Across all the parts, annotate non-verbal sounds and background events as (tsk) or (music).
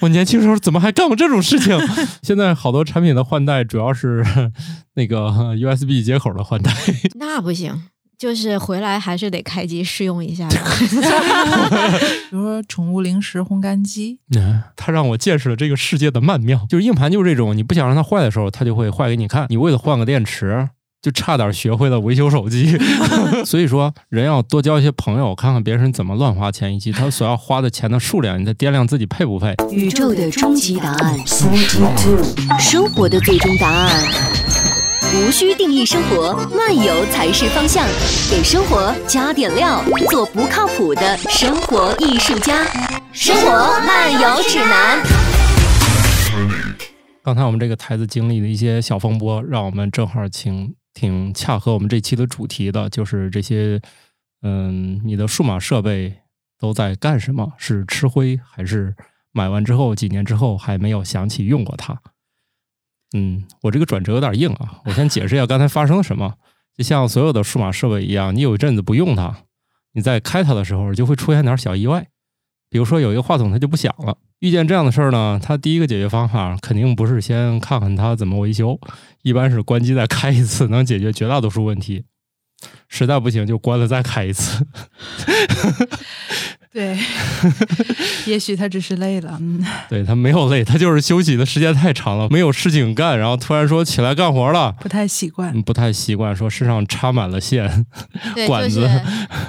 我年轻时候怎么还干过这种事情？(laughs) 现在好多产品的换代主要是 (laughs) 那个 USB 接口的换代。(laughs) 那不行，就是回来还是得开机试用一下。比如说宠物零食烘干机，它让我见识了这个世界的曼妙。就是硬盘就是这种，你不想让它坏的时候，它就会坏给你看。你为了换个电池。就差点学会了维修手机，(laughs) 所以说人要多交一些朋友，看看别人怎么乱花钱，以及他所要花的钱的数量，你再掂量自己配不配。宇宙的终极答案，生活的最终答案，无需定义生活，漫游才是方向。给生活加点料，做不靠谱的生活艺术家。生活漫游指南。刚才我们这个台子经历的一些小风波，让我们正好请。挺恰合我们这期的主题的，就是这些，嗯，你的数码设备都在干什么？是吃灰，还是买完之后几年之后还没有想起用过它？嗯，我这个转折有点硬啊，(laughs) 我先解释一下刚才发生了什么。就像所有的数码设备一样，你有一阵子不用它，你在开它的时候就会出现点小意外，比如说有一个话筒它就不响了。遇见这样的事儿呢，它第一个解决方法肯定不是先看看它怎么维修，一般是关机再开一次，能解决绝大多数问题。实在不行就关了再开一次。(laughs) 对，(laughs) 也许他只是累了。嗯，对他没有累，他就是休息的时间太长了，没有事情干，然后突然说起来干活了，不太习惯，不太习惯，说身上插满了线，管子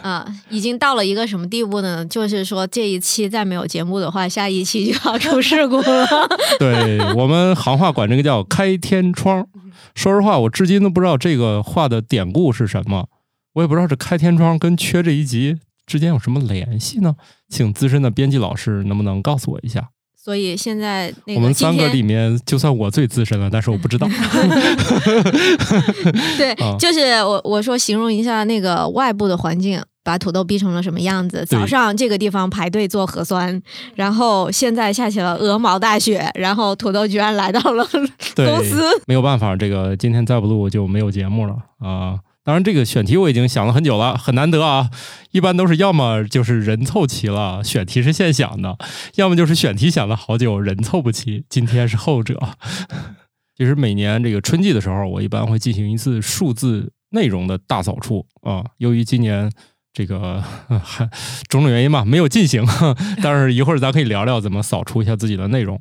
啊，已经到了一个什么地步呢？就是说这一期再没有节目的话，下一期就要出事故了。(laughs) 对我们行话管这个叫开天窗。说实话，我至今都不知道这个话的典故是什么，我也不知道这开天窗跟缺这一集。之间有什么联系呢？请资深的编辑老师能不能告诉我一下？所以现在我们三个里面，就算我最资深了，但是我不知道。(laughs) 对，就是我我说形容一下那个外部的环境，把土豆逼成了什么样子？早上这个地方排队做核酸，然后现在下起了鹅毛大雪，然后土豆居然来到了 (laughs) 公司。没有办法，这个今天再不录就没有节目了啊。当然，这个选题我已经想了很久了，很难得啊。一般都是要么就是人凑齐了，选题是现想的；要么就是选题想了好久，人凑不齐。今天是后者。(laughs) 其实每年这个春季的时候，我一般会进行一次数字内容的大扫除啊。由于今年这个 (laughs) 种种原因吧，没有进行。(laughs) 但是一会儿咱可以聊聊怎么扫除一下自己的内容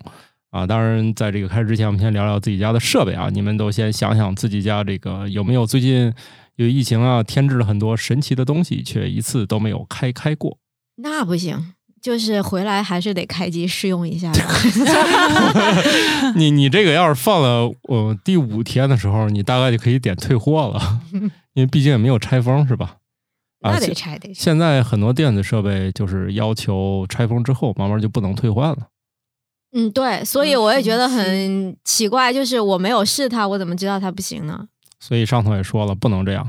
啊。当然，在这个开始之前，我们先聊聊自己家的设备啊。你们都先想想自己家这个有没有最近。因为疫情啊，添置了很多神奇的东西，却一次都没有开开过。那不行，就是回来还是得开机试用一下。(laughs) 你你这个要是放了呃第五天的时候，你大概就可以点退货了，因为毕竟也没有拆封，是吧？那得拆得。现在很多电子设备就是要求拆封之后，慢慢就不能退换了。嗯，对，所以我也觉得很奇怪，就是我没有试它，我怎么知道它不行呢？所以上头也说了，不能这样。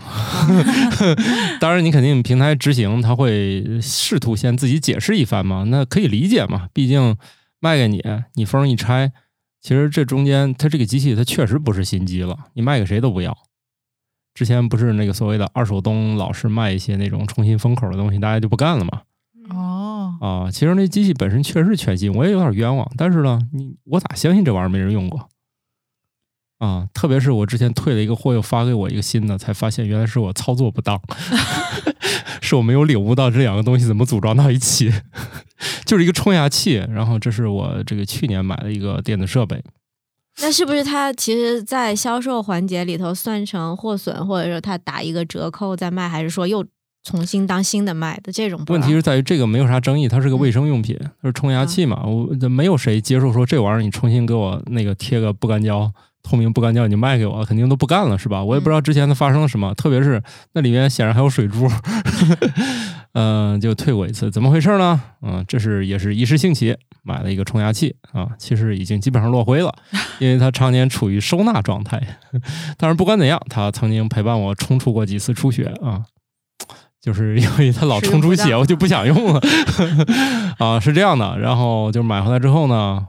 (laughs) 当然，你肯定平台执行，他会试图先自己解释一番嘛，那可以理解嘛。毕竟卖给你，你封一拆，其实这中间，它这个机器它确实不是新机了，你卖给谁都不要。之前不是那个所谓的二手东老是卖一些那种重新封口的东西，大家就不干了嘛。哦，啊，其实那机器本身确实全新，我也有点冤枉。但是呢，你我咋相信这玩意儿没人用过？啊，特别是我之前退了一个货，又发给我一个新的，才发现原来是我操作不当，(laughs) 是我没有领悟到这两个东西怎么组装到一起，(laughs) 就是一个冲牙器。然后这是我这个去年买的一个电子设备。那是不是它其实，在销售环节里头算成货损，或者说它打一个折扣再卖，还是说又重新当新的卖的这种？问题是在于这个没有啥争议，它是个卫生用品，它是冲牙器嘛，我没有谁接受说这玩意儿你重新给我那个贴个不干胶。透明不干胶，已经卖给我了，肯定都不干了，是吧？我也不知道之前它发生了什么，特别是那里面显然还有水珠，嗯，(laughs) 就退过一次，怎么回事呢？嗯，这是也是一时兴起买了一个冲牙器啊，其实已经基本上落灰了，(laughs) 因为它常年处于收纳状态。但是不管怎样，它曾经陪伴我冲出过几次出血啊，就是因为它老冲出血，我就不想用了 (laughs) 啊，是这样的。然后就买回来之后呢，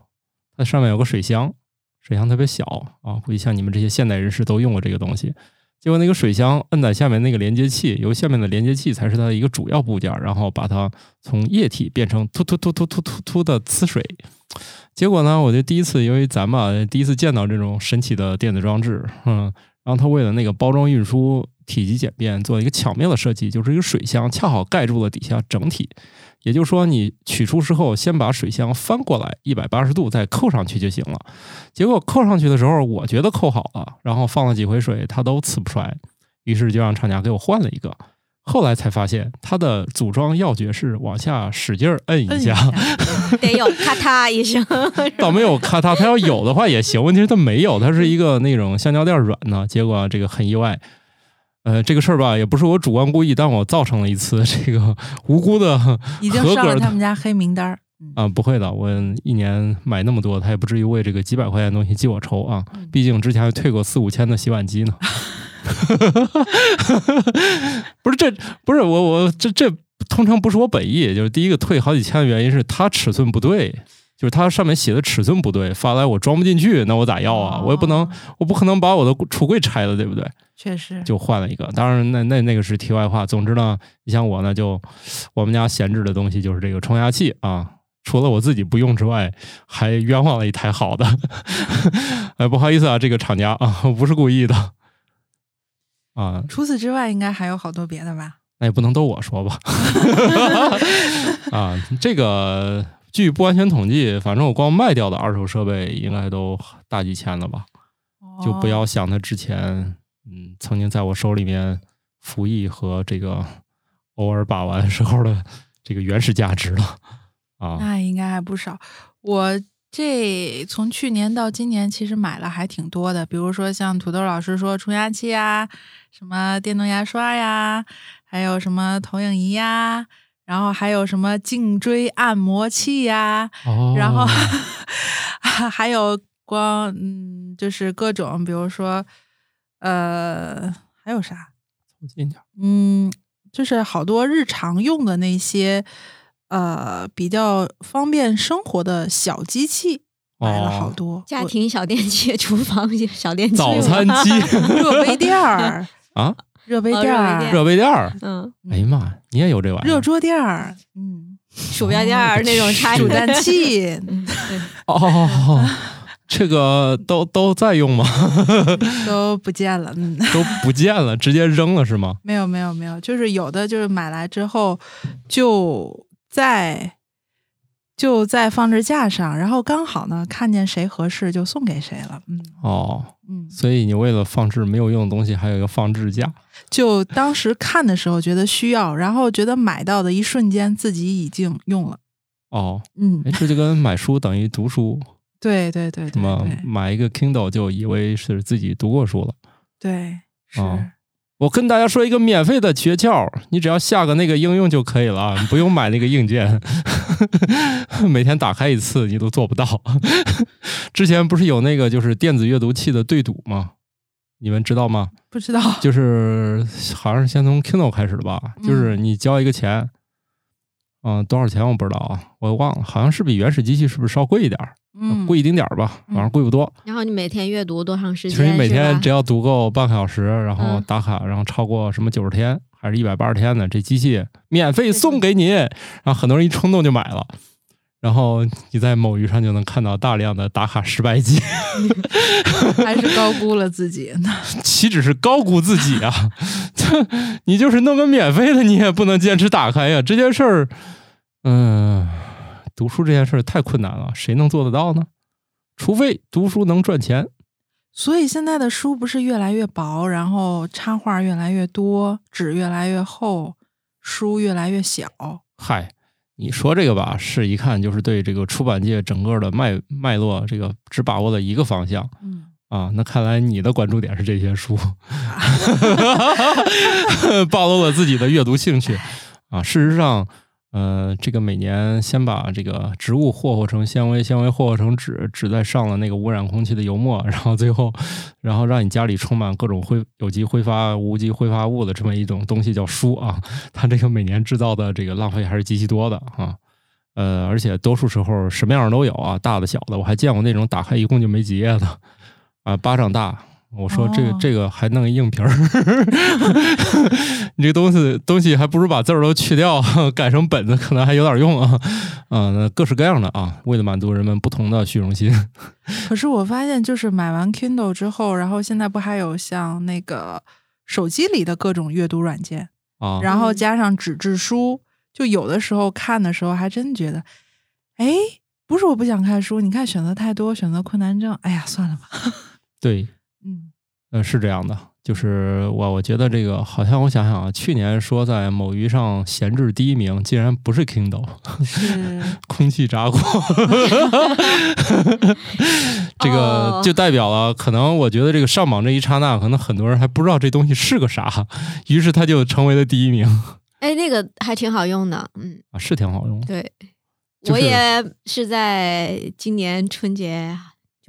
它上面有个水箱。水箱特别小啊，估计像你们这些现代人士都用过这个东西。结果那个水箱摁在下面那个连接器，由下面的连接器才是它的一个主要部件，然后把它从液体变成突突突突突突突的呲水结果呢，我就第一次，因为咱吧第一次见到这种神奇的电子装置，嗯，然后它为了那个包装运输、体积简便，做了一个巧妙的设计，就是一个水箱恰好盖住了底下整体。也就是说，你取出之后，先把水箱翻过来一百八十度，再扣上去就行了。结果扣上去的时候，我觉得扣好了，然后放了几回水，它都呲不出来，于是就让厂家给我换了一个。后来才发现，它的组装要诀是往下使劲儿摁一下，得有咔嗒一声。(laughs) 倒没有咔嗒，它要有的话也行。问题是它没有，它是一个那种橡胶垫软的。结果这个很意外。呃，这个事儿吧，也不是我主观故意，但我造成了一次这个 (laughs) 无辜的已经上了他们家黑名单儿 (laughs) 啊！不会的，我一年买那么多，他也不至于为这个几百块钱的东西记我仇啊！毕竟之前还退过四五千的洗碗机呢。(laughs) 不是这，不是我，我这这通常不是我本意，就是第一个退好几千的原因是它尺寸不对。就是它上面写的尺寸不对，发来我装不进去，那我咋要啊？我也不能，我不可能把我的橱柜拆了，对不对？确实，就换了一个。当然，那那那个是题外话。总之呢，你像我呢，就我们家闲置的东西就是这个冲压器啊，除了我自己不用之外，还冤枉了一台好的。(laughs) 哎，不好意思啊，这个厂家啊，不是故意的啊。除此之外，应该还有好多别的吧？那也不能都我说吧？(laughs) 啊，这个。据不完全统计，反正我光卖掉的二手设备应该都大几千了吧？就不要想它之前，嗯，曾经在我手里面服役和这个偶尔把玩时候的这个原始价值了啊。那应该还不少。我这从去年到今年，其实买了还挺多的，比如说像土豆老师说冲牙器啊，什么电动牙刷呀，还有什么投影仪呀。然后还有什么颈椎按摩器呀？然后 (laughs) 还有光嗯，就是各种，比如说呃，还有啥？近点。嗯，就是好多日常用的那些呃比较方便生活的小机器，买了好多。家庭小电器、厨房小电器、早餐机、热杯垫儿 (laughs) 啊。热杯垫儿，热杯垫儿，嗯，哎呀妈，你也有这玩意儿？热桌垫儿，嗯，鼠标垫儿那种插煮蛋器，(laughs) 哦，这个都都在用吗？(laughs) 都不见了，嗯，都不见了，直接扔了是吗？没有没有没有，就是有的就是买来之后就在。就在放置架上，然后刚好呢，看见谁合适就送给谁了。嗯，哦，嗯，所以你为了放置没有用的东西，还有一个放置架。就当时看的时候觉得需要，然后觉得买到的一瞬间自己已经用了。哦，嗯，这就跟买书等于读书。对对对，什么买一个 Kindle 就以为是自己读过书了。对，是。我跟大家说一个免费的诀窍，你只要下个那个应用就可以了，(laughs) 你不用买那个硬件。(laughs) 每天打开一次你都做不到。(laughs) 之前不是有那个就是电子阅读器的对赌吗？你们知道吗？不知道。就是好像是先从 Kindle 开始的吧？就是你交一个钱，嗯，多少钱我不知道啊，我忘了，好像是比原始机器是不是稍贵一点儿？嗯，贵一丁点儿吧，反正贵不多。然后你每天阅读多长时间？其实你每天只要读够半个小时，然后打卡，然后超过什么九十天还是一百八十天的，这机器免费送给你。然后很多人一冲动就买了，然后你在某鱼上就能看到大量的打卡失败机。(laughs) 还是高估了自己呢？岂止是高估自己啊！(laughs) 你就是弄个免费的，你也不能坚持打开呀。这件事儿，嗯。读书这件事太困难了，谁能做得到呢？除非读书能赚钱。所以现在的书不是越来越薄，然后插画越来越多，纸越来越厚，书越来越小。嗨，你说这个吧，是一看就是对这个出版界整个的脉脉络，这个只把握了一个方向。嗯啊，那看来你的关注点是这些书，(laughs) (laughs) 暴露了自己的阅读兴趣啊。事实上。呃，这个每年先把这个植物霍霍成纤维，纤维霍霍成纸，纸再上了那个污染空气的油墨，然后最后，然后让你家里充满各种挥有机挥发、无机挥发物的这么一种东西叫书啊。(laughs) 它这个每年制造的这个浪费还是极其多的啊。呃，而且多数时候什么样都有啊，大的小的，我还见过那种打开一共就没几页的啊，巴掌大我说这个、哦这个还弄一硬皮儿，你 (laughs) 这东西东西还不如把字儿都去掉，改成本子可能还有点用啊。啊，那各式各样的啊，为了满足人们不同的虚荣心。可是我发现，就是买完 Kindle 之后，然后现在不还有像那个手机里的各种阅读软件，啊，然后嗯加上纸质书，就有的时候看的时候还真觉得，哎，不是我不想看书，你看选择太多，选择困难症，哎呀，算了吧。(laughs) 对，嗯，呃，是这样的，就是我我觉得这个好像我想想啊，去年说在某鱼上闲置第一名，竟然不是 Kindle，(laughs) 是空气炸锅，(laughs) 这个哦。就代表了，可能我觉得这个上榜这一刹那，可能很多人还不知道这东西是个啥，于是它就成为了第一名。哎，那个还挺好用的，嗯，啊，是挺好用的。对，就是我也是在今年春节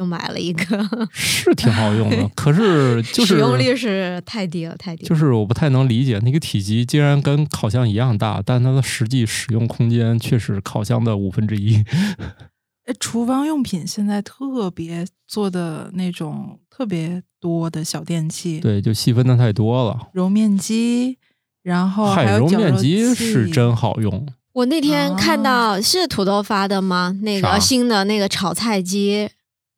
就买了一个，(laughs) 是挺好用的，可是 (laughs) 就是使用率是太低了，太低了。就是我不太能理解，那个体积竟然跟烤箱一样大，但它的实际使用空间却是烤箱的五分之一。哎 (laughs) 厨房用品现在特别做的那种特别多的小电器，，对，就细分的太多了。揉面机，然后还嗨，有绞肉揉面机机是真好用，我那天看啊到是土豆发的吗？那个新的那个炒菜机，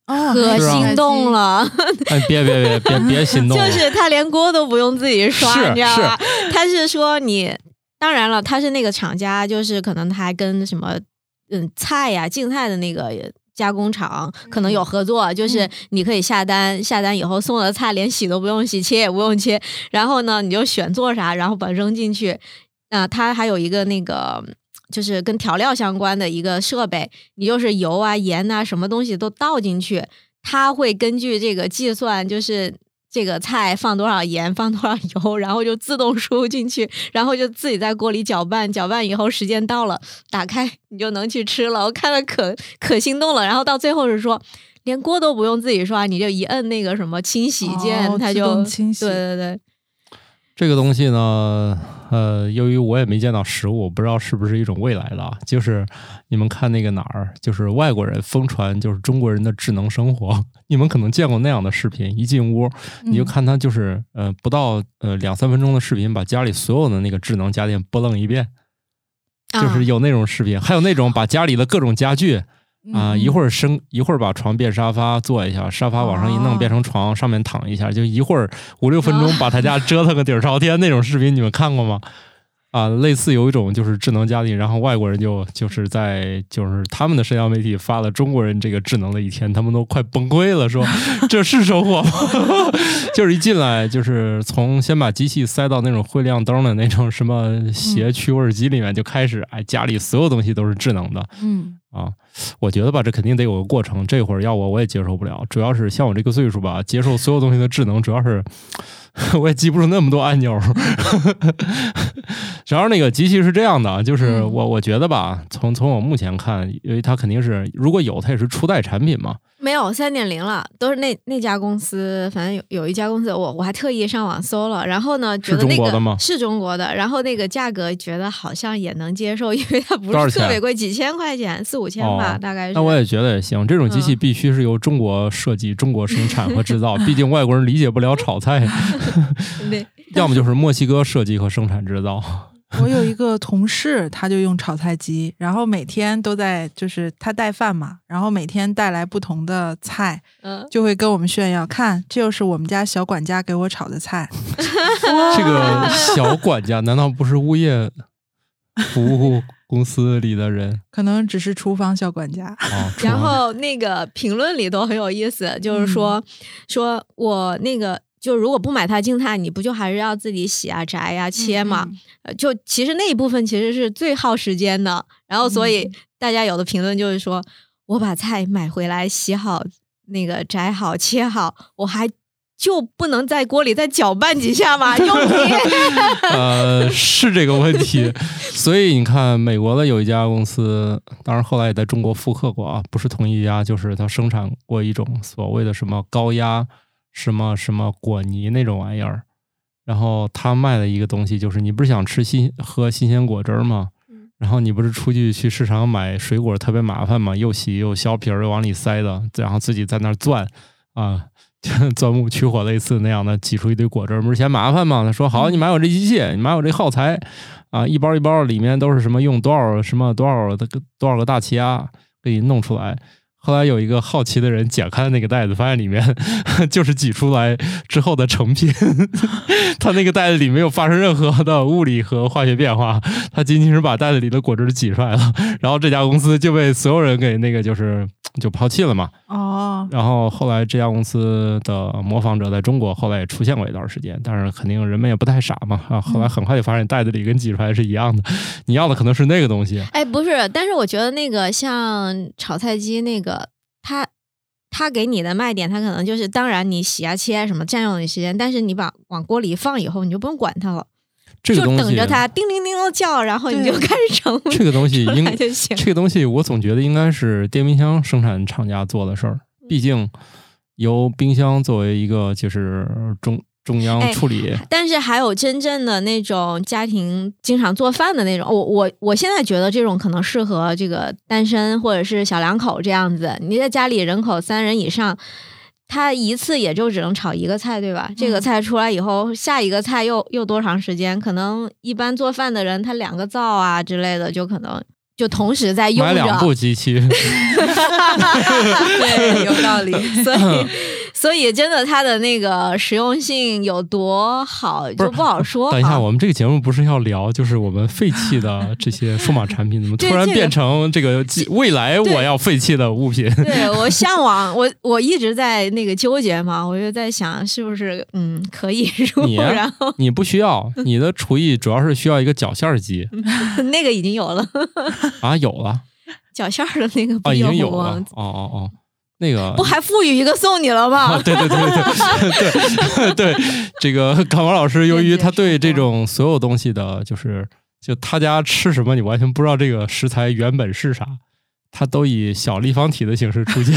哦，可心动了，哎，别别别别别心动，(laughs) 就是他连锅都不用自己刷，你知道吧？他是说你，当然了，他是那个厂家，就是可能他还跟什么嗯菜呀、净菜的那个。加工厂可能有合作，就是你可以下单，下单以后送的菜连洗都不用洗，切也不用切，然后呢你就选做啥，然后把它扔进去。啊、他还有一个那个就是跟调料相关的一个设备，你就是油啊、盐啊，什么东西都倒进去，它会根据这个计算，就是这个菜放多少盐，放多少油，然后就自动输入进去，然后就自己在锅里搅拌，搅拌以后时间到了，打开你就能去吃了。我看了可可心动了，然后到最后是说。连锅都不用自己刷，你就一摁那个什么清洗键，哦它就清洗对对对，这个东西呢，呃，由于我也没见到实物，我不知道是不是一种未来的啊。就是你们看那个哪儿，就是外国人疯传，就是中国人的智能生活。(laughs) 你们可能见过那样的视频，一进屋你就嗯看他就是呃不到呃两三分钟的视频，把家里所有的那个智能家电拨楞一遍，啊就是有那种视频，还有那种把家里的各种家具啊、一会儿儿升一会儿把床变沙发坐一下，沙发往上一弄哦变成床，上面躺一下，就一会儿五六分钟啊把他家折腾个底儿朝天那种视频，你们看过吗？啊，类似有一种就是智能家庭，然后外国人就就是在就是他们的社交媒体发了中国人这个智能的一天，他们都快崩溃了，说 (laughs) 这是生活吗？就是一进来就是从先把机器塞到那种会亮灯的那种什么鞋驱味机里面，就开始哎家里所有东西都是智能的，嗯啊，我觉得吧，这肯定得有个过程。这会儿要我我也接受不了，主要是像我这个岁数吧，接受所有东西的智能，主要是 (laughs) 我也记不住那么多按钮。主要是那个机器是这样的，啊就是嗯我我觉得吧，从从我目前看，因为它肯定是如果有，它也是初代产品嘛。没有三点零了，都是那那家公司，反正有有一家公司，我我还特意上网搜了，然后呢，觉得是中那个国的吗是中国的，然后那个价格觉得好像也能接受，因为它不是特别贵，几千块钱，四五千吧，哦大概是。那我也觉得也行，这种机器嗯必须是由中国设计、中国生产和制造，毕竟外国人理解不了炒菜，(laughs) 对，(laughs) 要么就是墨西哥设计和生产制造。我有一个同事，他就用炒菜机，然后每天都在，就是他带饭嘛，然后每天带来不同的菜，嗯，就会跟我们炫耀，看，这就是我们家小管家给我炒的菜。这个 (laughs) 小管家难道不是物业服务公司里的人可能只是厨房小管家。(laughs) 然后那个评论里都很有意思，就是说、嗯说我那个。就如果不买它净菜，你不就还是要自己洗啊、摘呀、切嘛？就其实那一部分其实是最耗时间的。然后，所以嗯大家有的评论就是说，我把菜买回来洗好，那个摘好、切好，我还就不能在锅里再搅拌几下吗？用 (laughs) 你。呃，是这个问题。所以你看，美国的有一家公司，当然后来也在中国复刻过啊，不是同一家，就是它生产过一种所谓的什么高压什么什么果泥那种玩意儿。然后他卖的一个东西就是，你不是想吃新喝新鲜果汁儿吗？嗯然后你不是出去去市场买水果特别麻烦吗，又洗又削皮儿又往里塞的，然后自己在那儿攥啊，(laughs) 钻木取火类似那样的挤出一堆果汁，不是嫌麻烦吗？他说好，你买我这机器，你买我这耗材啊，一包一包里面都是什么用多少什么多少的多少个大气压给你弄出来。后来有一个好奇的人解开了那个袋子，发现里面 (laughs) 就是挤出来之后的成品。(laughs) 他那个袋子里没有发生任何的物理和化学变化，他仅仅是把袋子里的果汁挤出来了。然后这家公司就被所有人给那个就是就抛弃了嘛。哦，然后后来这家公司的模仿者在中国后来也出现过一段时间，但是肯定人们也不太傻嘛啊。后来很快就发现袋子里跟挤出来是一样的，你要的可能是那个东西。哎，不是，但是我觉得那个像炒菜机那个。它它给你的卖点，它可能就是，当然你洗啊切什么占用你时间，但是你把往锅里一放以后，你就不用管它了，这个东西就等着它叮铃铃的叫，然后你就开始盛。这个东西应就行。这个东西我总觉得应该是电冰箱生产厂家做的事儿，毕竟由冰箱作为一个就是中。中央处理，但是还有真正的那种家庭经常做饭的那种，我我我现在觉得这种可能适合这个单身或者是小两口这样子。你在家里人口三人以上，他一次也就只能炒一个菜，对吧？这个菜出来以后，下一个菜又又多长时间？可能一般做饭的人，他两个灶啊之类的，就可能就同时在用着。买两部机器，(laughs) (laughs) 对，有道理，所以。所以，真的，它的那个实用性有多好，就不好说。等一下，我们这个节目不是要聊，就是我们废弃的这些数码产品，怎么突然变成这个未来我要废弃的物品？对我向往，我我一直在那个纠结嘛，我就在想，是不是嗯可以入？然后你不需要，你的厨艺主要是需要一个绞馅机，(laughs) 那个已经有了啊，有了绞馅的那个啊，已经有了，哦哦哦。那个不还赋予一个送你了吗？对对对对对对，(laughs) 这个港王老师由于他对这种所有东西的，就是就他家吃什么，你完全不知道这个食材原本是啥，他都以小立方体的形式出现，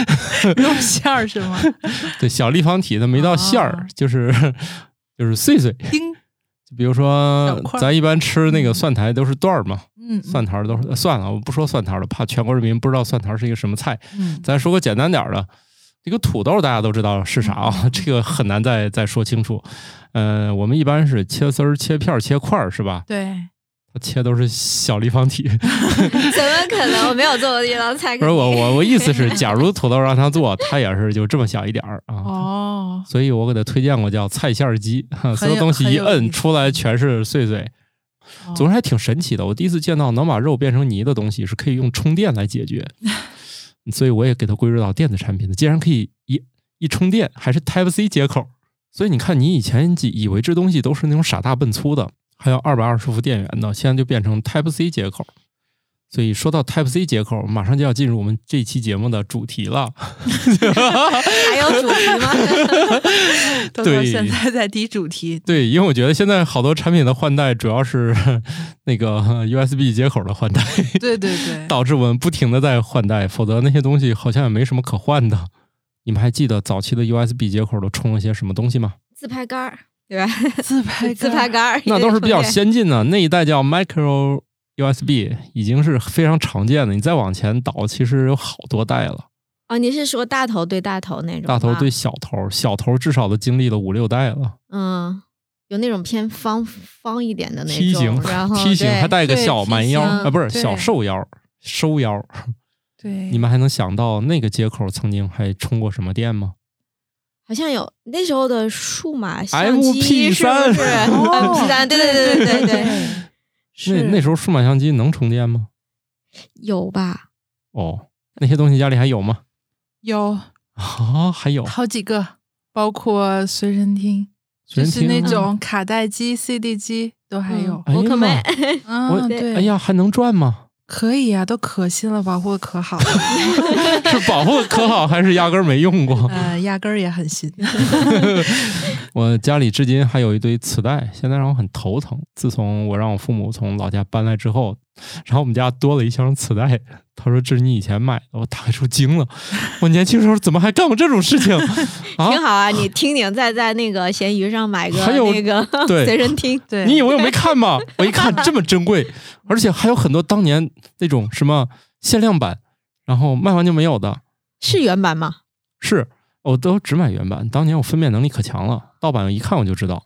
(laughs) 肉馅儿是吗？(laughs) 对，小立方体的没到馅儿，就是就是碎碎。就比如说咱一般吃那个蒜苔都是段儿嘛。嗯，蒜苔都是算了，我不说蒜苔了，怕全国人民不知道蒜苔是一个什么菜。嗯，咱说个简单点的，这个土豆大家都知道是啥啊？这个很难再再说清楚。嗯，我们一般是切丝儿、切片儿、切块儿，是吧？对，切都是小立方体。(laughs) 怎么可能？我没有做过这道菜。不是我我我意思是，假如土豆让他做，他也是就这么小一点儿啊。哦，所以我给他推荐过叫菜馅机，所有东西一摁出来全是碎碎。总之还挺神奇的，我第一次见到能把肉变成泥的东西是可以用充电来解决，(laughs) 所以我也给它归入到电子产品的。既然可以一一充电，还是 Type C 接口，所以你看，你以前以为这东西都是那种傻大笨粗的，还有二百二十伏电源的，现在就变成 Type C 接口。所以说到 Type C 接口，马上就要进入我们这期节目的主题了。(laughs) 还有主题吗？(laughs) 对，现在在提主题。对，因为我觉得现在好多产品的换代主要是 (laughs) 那个 USB 接口的换代。对对对，导致我们不停的在换代，否则那些东西好像也没什么可换的。你们还记得早期的 USB 接口都充了些什么东西吗？自拍杆儿，对吧？自拍自拍杆儿，那都是比较先进的。那一代叫 Micro。USB 已经是非常常见的，你再往前倒，其实有好多代了。哦，你是说大头对大头那种？大头对小头，小头至少都经历了五六代了。嗯，有那种偏方方一点的那种，梯形，然后梯形还带个小蛮腰啊，不是小瘦腰，收腰。对，(laughs) 你们还能想到那个接口曾经还充过什么电吗？好像有那时候的数码相机是不是？(laughs) MP 三，对对对对对对。那那时候数码相机能充电吗？有吧。哦，那些东西家里还有吗？有啊，还有好几个，包括随身听，就是那种卡带机、CD 机都还有。我可没。我，对。哎呀，还能转吗？可以啊，都可新了，保护的可好。(laughs) 是保护的可好，还是压根儿没用过？呃，压根儿也很新。(laughs) 我家里至今还有一堆磁带，现在让我很头疼。自从我让我父母从老家搬来之后。然后我们家多了一箱磁带，他说这是你以前买的，我打开出惊了。(laughs) 我年轻时候怎么还干过这种事情？挺好啊，你听听，在在那个闲鱼上买个那个随身听。对，你以为我没看吗？(laughs) 我一看这么珍贵，而且还有很多当年那种什么限量版，然后卖完就没有的。是原版吗？是我都只买原版。当年我分辨能力可强了，盗版一看我就知道。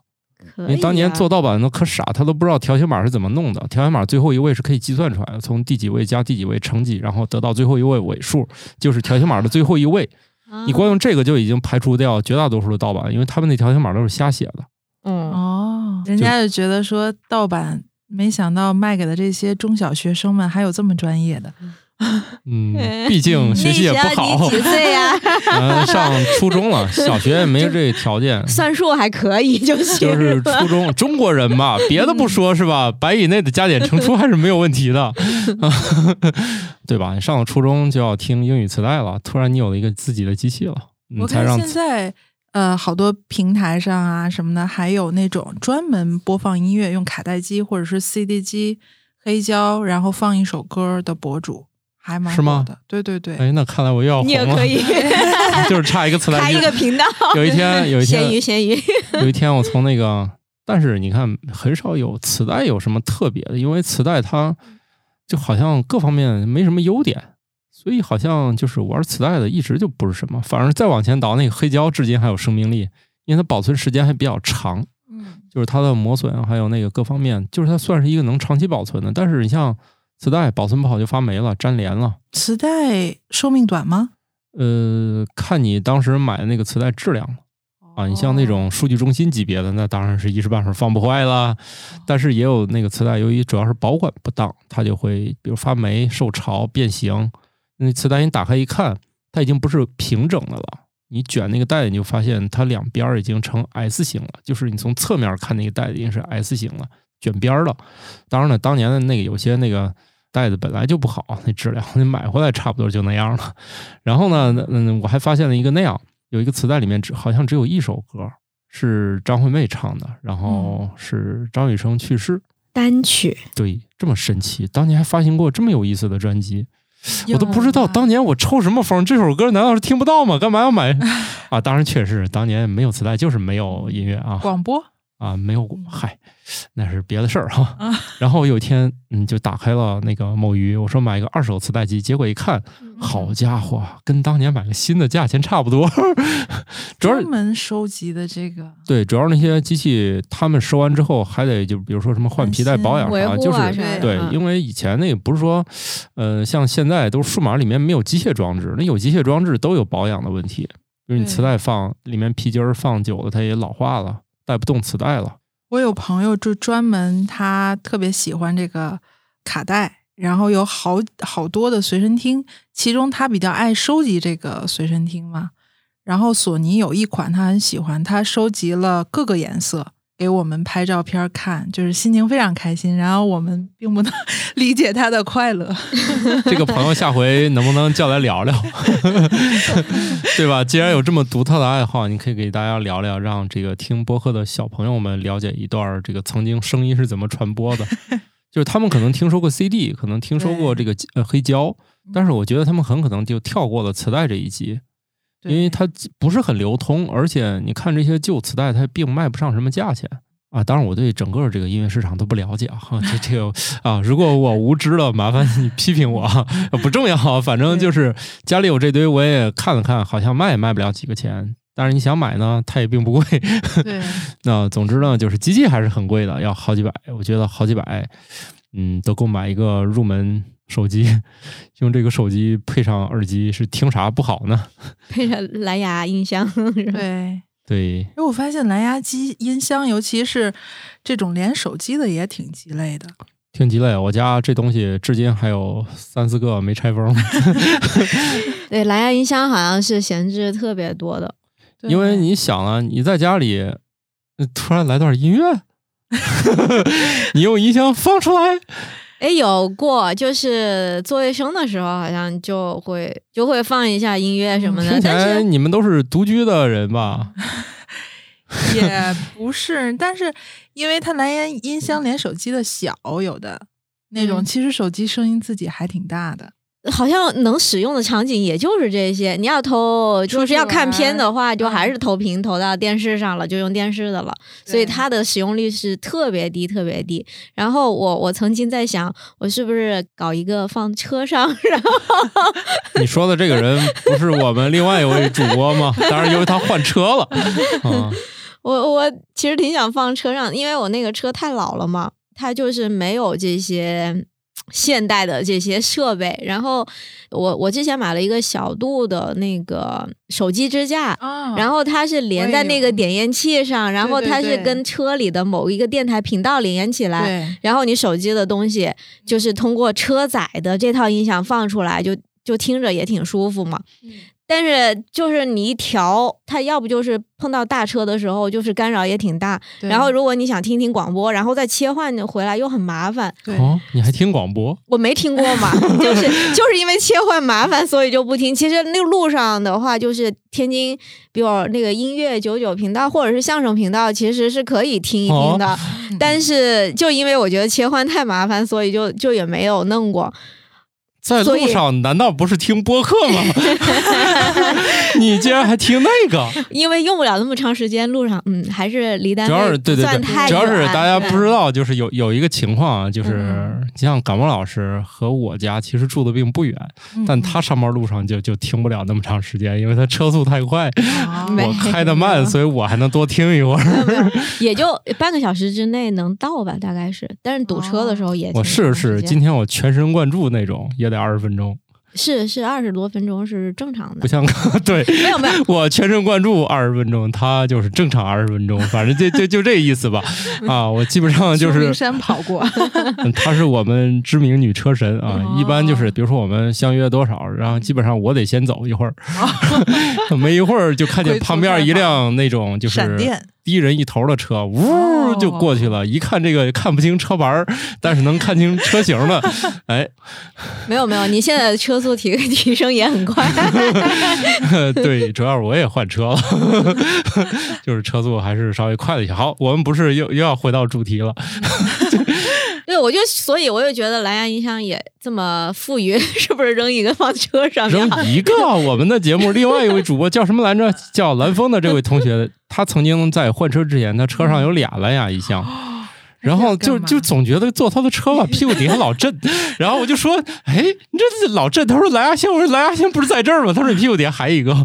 因为当年做盗版的可傻，他都不知道条形码是怎么弄的。条形码最后一位是可以计算出来的，从第几位加第几位乘几，然后得到最后一位尾数，就是条形码的最后一位。啊你光用这个就已经排除掉绝大多数的盗版，因为他们那条形码都是瞎写的。嗯，哦，人家就觉得说盗版，没想到卖给的这些中小学生们还有这么专业的。(laughs) 嗯，毕竟学习也不好你。几岁呀、(laughs) 嗯，上初中了，小学也没有这条件。算术还可以就行。就是初中中国人嘛，别的不说是吧？百以内的加减乘除还是没有问题的，(laughs) 对吧？你上了初中就要听英语磁带了，突然你有了一个自己的机器了，你我看才让现在呃好多平台上啊什么的，还有那种专门播放音乐用卡带机或者是 CD 机黑胶，然后放一首歌的博主，还蛮是吗。对对对，哎，那看来我又要你也红了可，以 (laughs) (laughs) 就是差一个磁带开一个频道。(laughs) 有一天，有一天咸鱼，天，咸鱼。有一天，我从那个，但是你看，很少有磁带有什么特别的，因为磁带它就好像各方面没什么优点，所以好像就是玩磁带的一直就不是什么。反而再往前倒，那个黑胶至今还有生命力，因为它保存时间还比较长，嗯，就是它的磨损还有那个各方面，就是它算是一个能长期保存的。但是你像磁带保存不好就发霉了、粘连了。磁带寿命短吗？呃，看你当时买的那个磁带质量了。啊，你像那种数据中心级别的，那当然是一时半会儿放不坏啦。但是也有那个磁带，由于主要是保管不当，它就会比如发霉、受潮、变形。那磁带你打开一看，它已经不是平整的了。你卷那个带，你就发现它两边儿已经成 S 型了，就是你从侧面看那个带已经是 S 型了，卷边儿了。当然了，当年的那个有些那个带子本来就不好，那质量你买回来差不多就那样了。然后呢，嗯，我还发现了一个那样。有一个磁带里面只好像只有一首歌是张惠妹唱的，然后是张雨生去世。单曲对，这么神奇，当年还发行过这么有意思的专辑，我都不知道当年我抽什么风，这首歌难道是听不到吗？干嘛要买 (laughs) 啊？当然确实，当年没有磁带就是没有音乐啊广播啊，没有嗨，那是别的事儿哈。啊，然后有一天，嗯，就打开了那个某鱼，我说买一个二手磁带机，结果一看，好家伙，跟当年买个新的价钱差不多。(laughs) 主要是专门收集的这个对，主要是那些机器，他们收完之后还得就比如说什么换皮带、保养啥，就是对，嗯因为以前那个不是说，呃，像现在都是数码里面没有机械装置，那有机械装置都有保养的问题，就是你磁带放里面皮筋儿放久了，它也老化了，带不动磁带了。我有朋友就专门他特别喜欢这个卡带，然后有好好多的随身听，其中他比较爱收集这个随身听嘛。然后索尼有一款他很喜欢，他收集了各个颜色。给我们拍照片看，就是心情非常开心。然后我们并不能 (laughs) 理解他的快乐。这个朋友下回能不能叫来聊聊，(laughs) 对吧？既然有这么独特的爱好，你可以给大家聊聊，让这个听播客的小朋友们了解一段这个曾经声音是怎么传播的。(laughs) 就是他们可能听说过 CD，可能听说过这个呃黑胶，但是我觉得他们很可能就跳过了磁带这一集，因为它不是很流通，而且你看这些旧磁带，它并卖不上什么价钱。啊，当然我对整个这个音乐市场都不了解啊，(laughs) 这这个啊，如果我无知了，麻烦你批评我，啊，不重要，反正就是家里有这堆，我也看了看，好像卖也卖不了几个钱，但是你想买呢，它也并不贵。对，(laughs) 那总之呢，就是机器还是很贵的，要好几百，我觉得好几百，嗯，都够买一个入门手机，(laughs) 用这个手机配上耳机是听啥不好呢？(laughs) 配上蓝牙音箱，对。对，因为我发现蓝牙机音箱，尤其是这种连手机的，也挺鸡肋的。挺鸡肋。我家这东西至今还有三四个没拆封，(laughs) 对，蓝牙音箱好像是闲置特别多的。因为你想啊，你在家里呃突然来段音乐，你用音箱放出来，哎，有过，就是做卫生的时候，好像就会就会放一下音乐什么的。听起但是来你们都是独居的人吧？(laughs) 也 (laughs) 不是，但是因为它蓝牙音箱连手机的小，有的那种，嗯其实手机声音自己还挺大的。好像能使用的场景也就是这些。你要投，就是要看片的话，就还是投屏投到电视上了，就用电视的了。所以它的使用率是特别低，特别低。然后我我曾经在想，我是不是搞一个放车上？然后 (laughs) 你说的这个人不是我们另外一位主播吗？当然，因为他换车了。啊，(laughs) 我我其实挺想放车上，因为我那个车太老了嘛，它就是没有这些。现代的这些设备，然后我我之前买了一个小度的那个手机支架，然后它是连在那个点烟器上，然后它是跟车里的某一个电台频道连起来，然后你手机的东西就是通过车载的这套音响放出来，就就听着也挺舒服嘛。但是就是你一调，它要不就是碰到大车的时候，就是干扰也挺大。然后如果你想听听广播，然后再切换回来又很麻烦。哦，你还听广播？我没听过嘛，(laughs) 就是就是因为切换麻烦，所以就不听。其实那路上的话，就是天津，比如那个音乐九九频道或者是相声频道，其实是可以听一听的。但是就因为我觉得切换太麻烦，所以就就也没有弄过。在路上难道不是听播客吗？(laughs) 你竟然还听那个？因为用不了那么长时间，路上嗯还是离单主要是对对对，主要是大家不知道，就是有有一个情况啊，就是像感冒老师和我家其实住的并不远，但他上班路上就就听不了那么长时间，因为他车速太快，我开的慢，(laughs) 所以我还能多听一会儿，也就半个小时之内能到吧，大概是。但是堵车的时候也我试试，今天我全神贯注那种也得。二十分钟是是二十多分钟是正常的，不像 (laughs) (laughs) 对没有没有，我全神贯注二十分钟，他就是正常二十分钟，反正就就就这意思吧。啊，我基本上就 (laughs) 是山跑过，她是我们知名女车神啊。一般就是比如说我们相约多少，然后基本上我得先走一会儿，没一会儿就看见旁边一辆那种就是闪电。一人一头的车，呜就过去了。一看这个看不清车牌儿但是能看清车型的，哎，没有没有，你现在的车速提提升也很快。对，主要是我也换车了，就是车速还是稍微快了一些。好，我们不是又又要回到主题了。对，我就所以我就觉得蓝牙音箱也这么富裕，(laughs) 是不是扔一个放车上？扔一个，我们的节目另外一位主播叫什么来着？叫蓝峰的这位同学，他曾经在换车之前，他车上有俩蓝牙音箱。(laughs) 然后就就总觉得坐他的车吧，屁股底下老震。(laughs) 然后我就说：“哎，你这老震。”他说：“蓝牙线。”我说：“蓝牙线不是在这儿吗？”他说：“你屁股底下还一个。(laughs) ”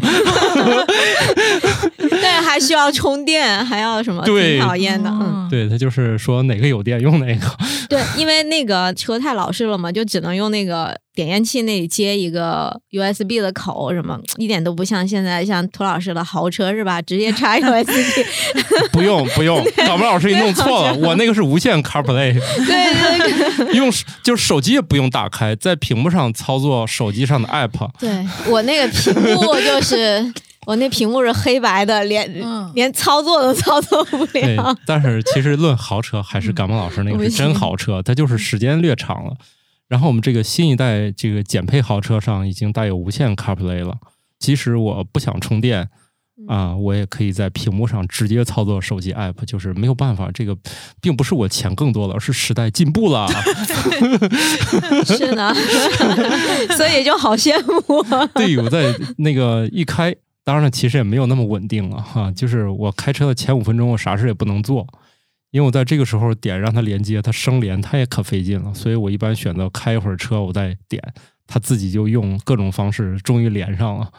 对，还需要充电，还要什么？挺讨厌的。嗯，对他就是说哪个有电用哪个。对，因为那个车太老式了嘛，就只能用那个。点烟器那里接一个 USB 的口，什么一点都不像现在像涂老师的豪车是吧？直接插 USB，不用不用，搞不 (laughs) 老师你弄错了，我那个是无线 CarPlay，(laughs) 对 (laughs) 对，用就是手机也不用打开，在屏幕上操作手机上的 App。对我那个屏幕就是我那屏幕是黑白的，连连操作都操作不了。但是其实论豪车，还是感冒老师那个是真豪车，它就是时间略长了。然后我们这个新一代这个减配豪车上已经带有无线 CarPlay 了，即使我不想充电啊，我也可以在屏幕上直接操作手机 App，就是没有办法，这个并不是我钱更多了，而是时代进步了。(laughs) (laughs) 是呢，(laughs) 所以就好羡慕。对，我在那个一开，当然了，其实也没有那么稳定了哈，就是我开车的前五分钟，我啥事也不能做。因为我在这个时候点让它连接，它生连它也可费劲了，所以我一般选择开一会儿车，我再点，它自己就用各种方式，终于连上了。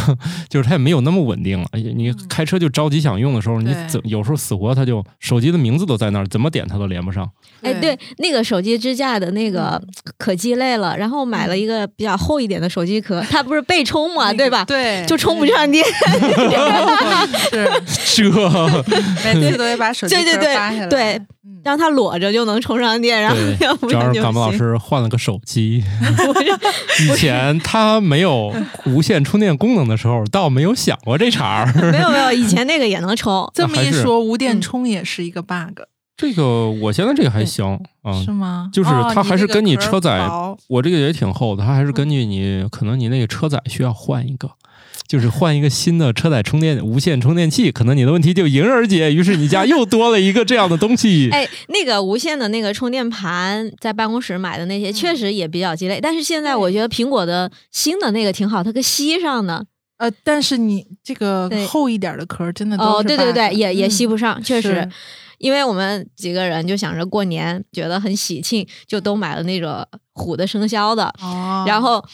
(laughs) 就是它也没有那么稳定了。哎呀，你开车就着急想用的时候，你怎有时候死活它就手机的名字都在那儿，怎么点它都连不上。哎，对，那个手机支架的那个可鸡肋了。然后买了一个比较厚一点的手机壳，它不是背充嘛，对吧？对，就充不上电。是 (laughs) 这，每次都得把手机壳扒下来。对。让它裸着就能充上电，然后要不然就感冒老师换了个手机。(laughs) 以前他没有无线充电功能的时候，倒没有想过这茬儿。(laughs) 没有没有，以前那个也能充。这么一说，无电充也是一个 bug。这个我现在这个还行啊，是吗？就是它还是跟你哦车载我这个也挺厚的，它还是根据你可能你那个车载需要换一个，就是换一个新的车载充电无线充电器，可能你的问题就迎刃而解，于是你家又多了一个这样的东西。哎，那个无线的那个充电盘，在办公室买的那些，确实也比较鸡肋。但是现在我觉得苹果的新的那个挺好，它可吸上的。呃，但是你这个厚一点的壳真的哦，对对对，也也嗯吸不上，确实。因为我们几个人就想着过年，觉得很喜庆，就都买了那个虎的生肖的，哦，然后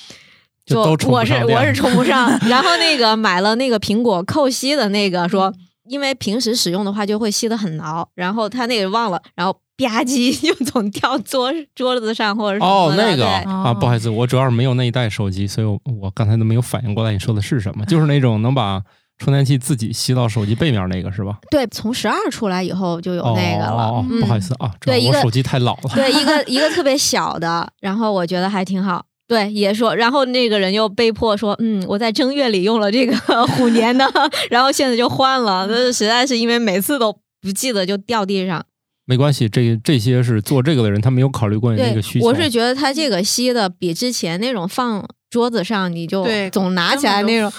说 (laughs) 就我是我是。充不上，(laughs) 然后那个买了那个苹果扣吸的那个，说嗯因为平时使用的话就会吸的很牢，然后他那个忘了，然后吧唧就总掉桌桌子上或者什哦，那个啊，不好意思，我主要是没有那一代手机，所以我我刚才都没有反应过来你说的是什么，就是那种能把充电器自己吸到手机背面那个是吧？对，从十二出来以后就有那个了。哦不好意思啊，对我手机太老了。对，一个一个特别小的，然后我觉得还挺好。对，也说，然后那个人又被迫说，嗯，我在正月里用了这个虎年的，然后现在就换了，但是实在是因为每次都不记得就掉地上。没关系，这这些是做这个的人，他没有考虑过你那对个需，求。我是觉得他这个吸的比之前那种放桌子上你就对总拿起来那种，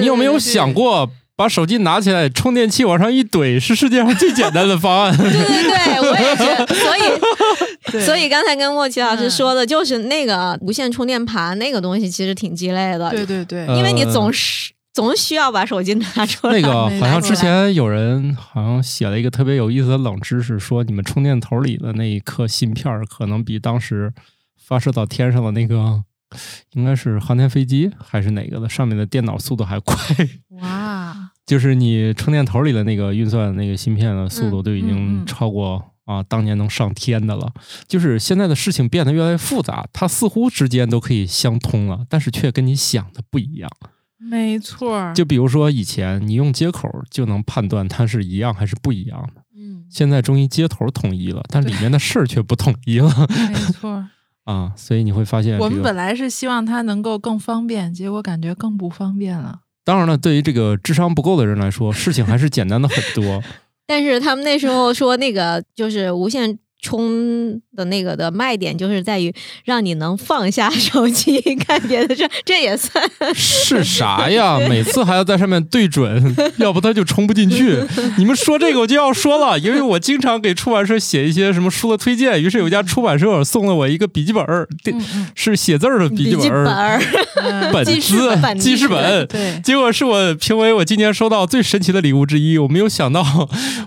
你有没有想过把手机拿起来，充电器往上一怼，是世界上最简单的方案？(laughs) 对对对，我也觉得，(laughs) 所以 (laughs) 所以刚才跟莫奇老师嗯。说的就是那个无线充电盘那个东西，其实挺鸡肋的，对对对，呃因为你总是总需要把手机拿出来。那个好像之前有人好像写了一个特别有意思的冷知识，说你们充电头里的那一颗芯片儿可能比当时发射到天上的那个 (laughs) 应该是航天飞机还是哪个的上面的电脑速度还快。哇，(laughs) 就是你充电头里的那个运算那个芯片的速度都已嗯经嗯超过、啊当年能上天的了。就是现在的事情变得越来越复杂，它似乎之间都可以相通了，但是却跟你想的不一样。没错儿，就比如说以前你用接口就能判断它是一样还是不一样的，嗯，现在终于接头统一了，但里面的事儿却不统一了没错儿。(laughs) 啊！所以你会发现、我们本来是希望它能够更方便，结果感觉更不方便了。当然了，对于这个智商不够的人来说，事情还是简单的很多。(laughs) 但是他们那时候说那个就是无线充的那个的卖点，就是在于让你能放下手机看别的事，这也算是啥呀？每次还要在上面对准，(laughs) 要不它就充不进去。你们说这个我就要说了，因为我经常给出版社写一些什么书的推荐，于是有家出版社送了我一个笔记本儿，是写字儿的笔记记本儿，本子本记事本。对，结果是我评为我今年收到最神奇的礼物之一。我没有想到，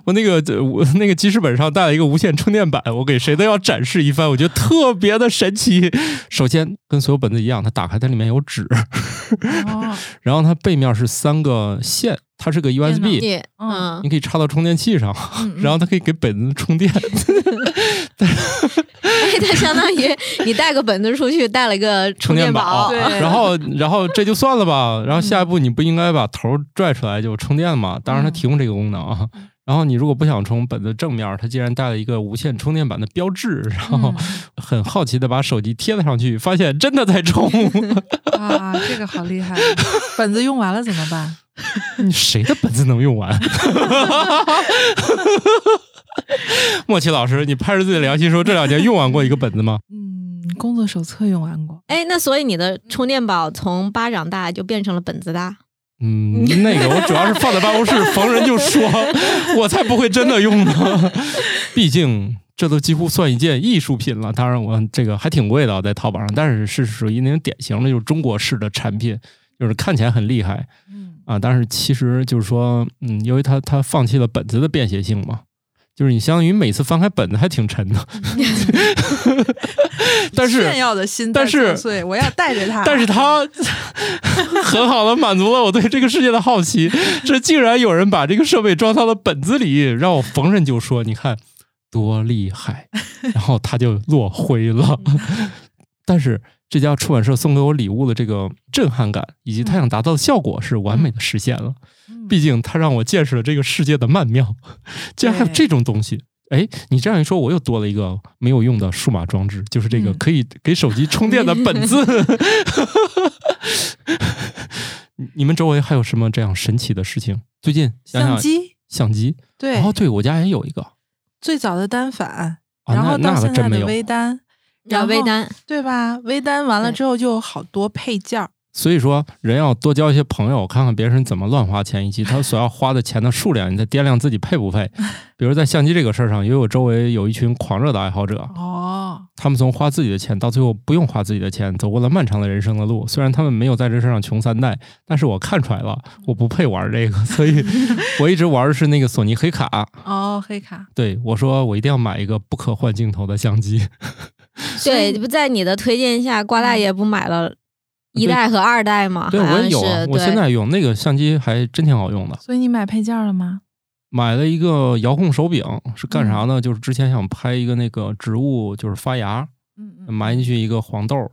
我那个我那个记事本上带了一个无线充电板，我给谁都要展示一番，我觉得特别的神奇。首先，跟所有本子一样，它打开它里面有纸，哦，然后它背面是三个线，它是个 USB，嗯你，可以插到充电器上，嗯然后它可以给本子充电。(laughs) 哎，它相当于你带个本子出去，带了一个充电电宝，然后然后这就算了吧，然后下一步你不应该把头拽出来就充电吗？当然它提供这个功能啊。然后你如果不想充，本子正面它竟然带了一个无线充电板的标志，然后很好奇的把手机贴了上去，发现真的在充。啊，这个好厉害！(laughs) 本子用完了怎么办？你谁的本子能用完？(laughs) 莫奇老师，你拍着自己的良心说，这两年用完过一个本子吗？嗯，工作手册用完过。哎，那所以你的充电宝从巴掌大就变成了本子大，嗯，那个我主要是放在办公室，(laughs) 逢人就说，我才不会真的用呢。(laughs) 毕竟这都几乎算一件艺术品了。当然，我这个还挺贵的，在淘宝上，但是是属于那种典型的，就是中国式的产品，就是看起来很厉害嗯，啊。但是其实就是说，嗯，因为它它放弃了本子的便携性嘛。就是你相当于每次翻开本子还挺沉的，(laughs) 但是炫耀的心在但是我要带着它。但是它 (laughs) 很好的满足了我对这个世界的好奇。这竟然有人把这个设备装到了本子里，让我逢人就说：“你看多厉害！”然后它就落灰了。(laughs) 但是这家出版社送给我礼物的这个震撼感，以及他想达到的效果是完美的实现了。嗯毕竟他让我见识了这个世界的曼妙，竟然还有这种东西。哎，你这样一说，我又多了一个没有用的数码装置，就是这个嗯可以给手机充电的本子。你 (laughs) 你们周围还有什么这样神奇的事情？最近想想相机，相机，对，哦，对我家也有一个，最早的单反，啊然后那现在的个真没有。微单，然后微单，对吧？微单完了之后就有好多配件儿，所以说，人要多交一些朋友，看看别人怎么乱花钱，以及他所要花的钱的数量，你再掂量自己配不配。(laughs) 比如在相机这个事儿上，因为我周围有一群狂热的爱好者，哦，他们从花自己的钱到最后不用花自己的钱，走过了漫长的人生的路。虽然他们没有在这事上穷三代，但是我看出来了，我不配玩这个，所以 (laughs) 我一直玩的是那个索尼黑卡。哦，黑卡，对我说，我一定要买一个不可换镜头的相机。(laughs) 对，不在你的推荐下，瓜大爷不买了一代和二代嘛？对，我也有啊，我现在用那个相机还真挺好用的。所以你买配件了吗？买了一个遥控手柄，是干啥嗯呢？就是之前想拍一个那个植物，就是发芽，嗯埋进去一个黄豆，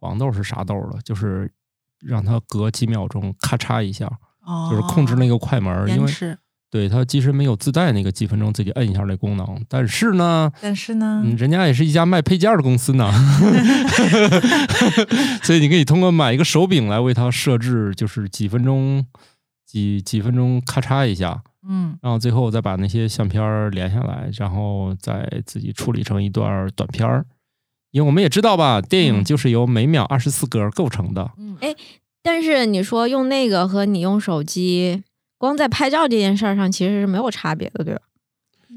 黄豆是啥豆了？就是让它隔几秒钟咔嚓一下，哦，就是控制那个快门，因为延迟。对它其实没有自带那个几分钟自己摁一下的功能，但是呢，但是呢，嗯，人家也是一家卖配件儿的公司呢，(laughs) 所以你可以通过买一个手柄来为它设置，就是几分钟、几几分钟咔嚓一下，嗯然后最后再把那些相片儿连下来，然后再自己处理成一段短片儿。因为我们也知道吧，电影嗯就是由每秒二十四格构成的。嗯，哎但是你说用那个和你用手机，光在拍照这件事儿上其实是没有差别的，对吧？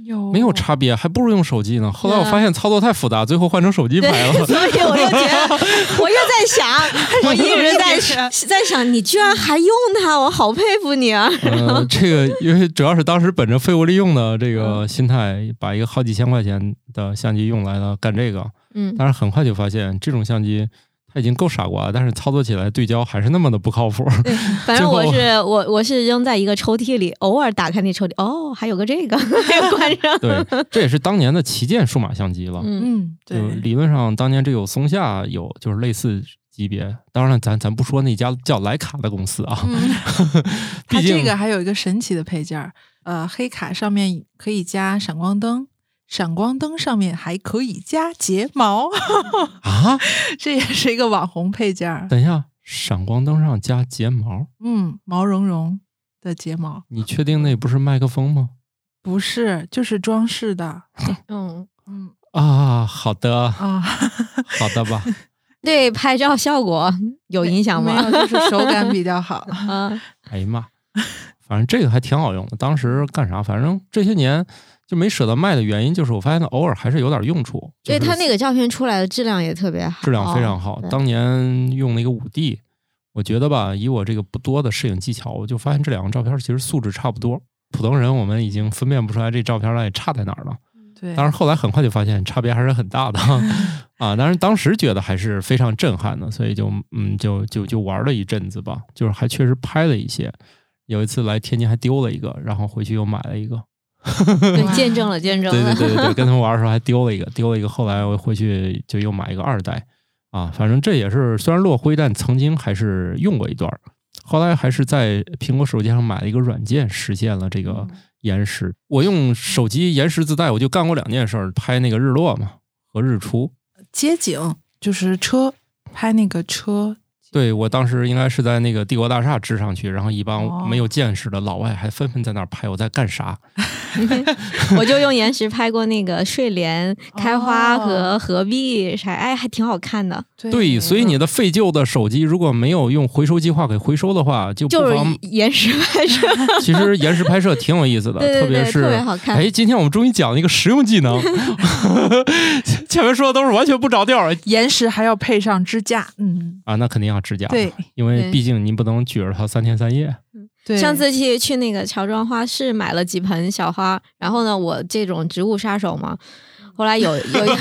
有没有差别，还不如用手机呢。后来我发现操作太复杂，最后换成手机拍了。，所以我就觉得，(laughs) 我就在想，(laughs) 我一直在在想，你居然还用它，我好佩服你啊！呃，(laughs) 这个因为主要是当时本着废物利用的这个心态，把一个好几千块钱的相机用来了干这个，嗯，但是很快就发现这种相机它已经够傻瓜了，但是操作起来对焦还是那么的不靠谱。对，反正我是我我是扔在一个抽屉里，偶尔打开那抽屉，哦，还有个这个，(laughs) 还有关上。对，(laughs) 这也是当年的旗舰数码相机了。嗯，对，理论上，当年这有松下有就是类似级别，当然了，咱咱不说那家叫莱卡的公司啊，嗯，(laughs) 它这个还有一个神奇的配件儿，呃，黑卡上面可以加闪光灯，闪光灯上面还可以加睫毛，(laughs) 啊，这也是一个网红配件儿。等一下，闪光灯上加睫毛，嗯，毛茸茸的睫毛，你确定那不是麦克风吗？不是，就是装饰的。(laughs) 嗯，嗯啊，好的，啊，(laughs) 好的吧。对拍照效果有影响吗？没有，就是手感比较好。啊，哎呀妈，反正这个还挺好用的。当时干啥？反正这些年就没舍得卖的原因，就是我发现它偶尔还是有点用处。就是对它那个照片出来的质量也特别好，质量非常好。对当年用那个五 D，我觉得吧，以我这个不多的摄影技巧，我就发现这两个照片其实素质差不多。普通人我们已经分辨不出来这照片来差在哪儿了。对，但是后来很快就发现差别还是很大的 (laughs) 啊。但是当时觉得还是非常震撼的，所以就嗯就就就玩了一阵子吧，就是还确实拍了一些。有一次来天津还丢了一个，然后回去又买了一个。对，见证了，见证对了。对对对对，跟他们玩的时候还丢了一个，丢了一个。后来我回去就又买一个二代啊，反正这也是虽然落灰，但曾经还是用过一段。后来还是在苹果手机上买了一个软件，实现了这个延时。我用手机延时自带，我就干过两件事儿：拍那个日落嘛和日出。街景就是车拍那个车，对我当时应该是在那个帝国大厦支上去，然后一哦帮没有见识的老外还纷纷在那儿拍我在干啥。(laughs) (laughs) 我就用延时拍过那个睡莲、开花哦和合璧啥，哎，还挺好看的。对，所以你的废旧的手机如果没有用回收计划给回收的话，就不就是妨 (laughs) 延时拍摄，其实延时拍摄挺有意思的，对对对，特别是特别好看。哎，今天我们终于讲了一个实用技能，前面说的都是完全不着调儿延时还要配上支架，嗯，啊，那肯定要支架，对，因为毕竟您不能举着它三天三夜。对，上次去去那个乔装花市买了几盆小花，然后呢，我这种植物杀手嘛，后来有有 (laughs)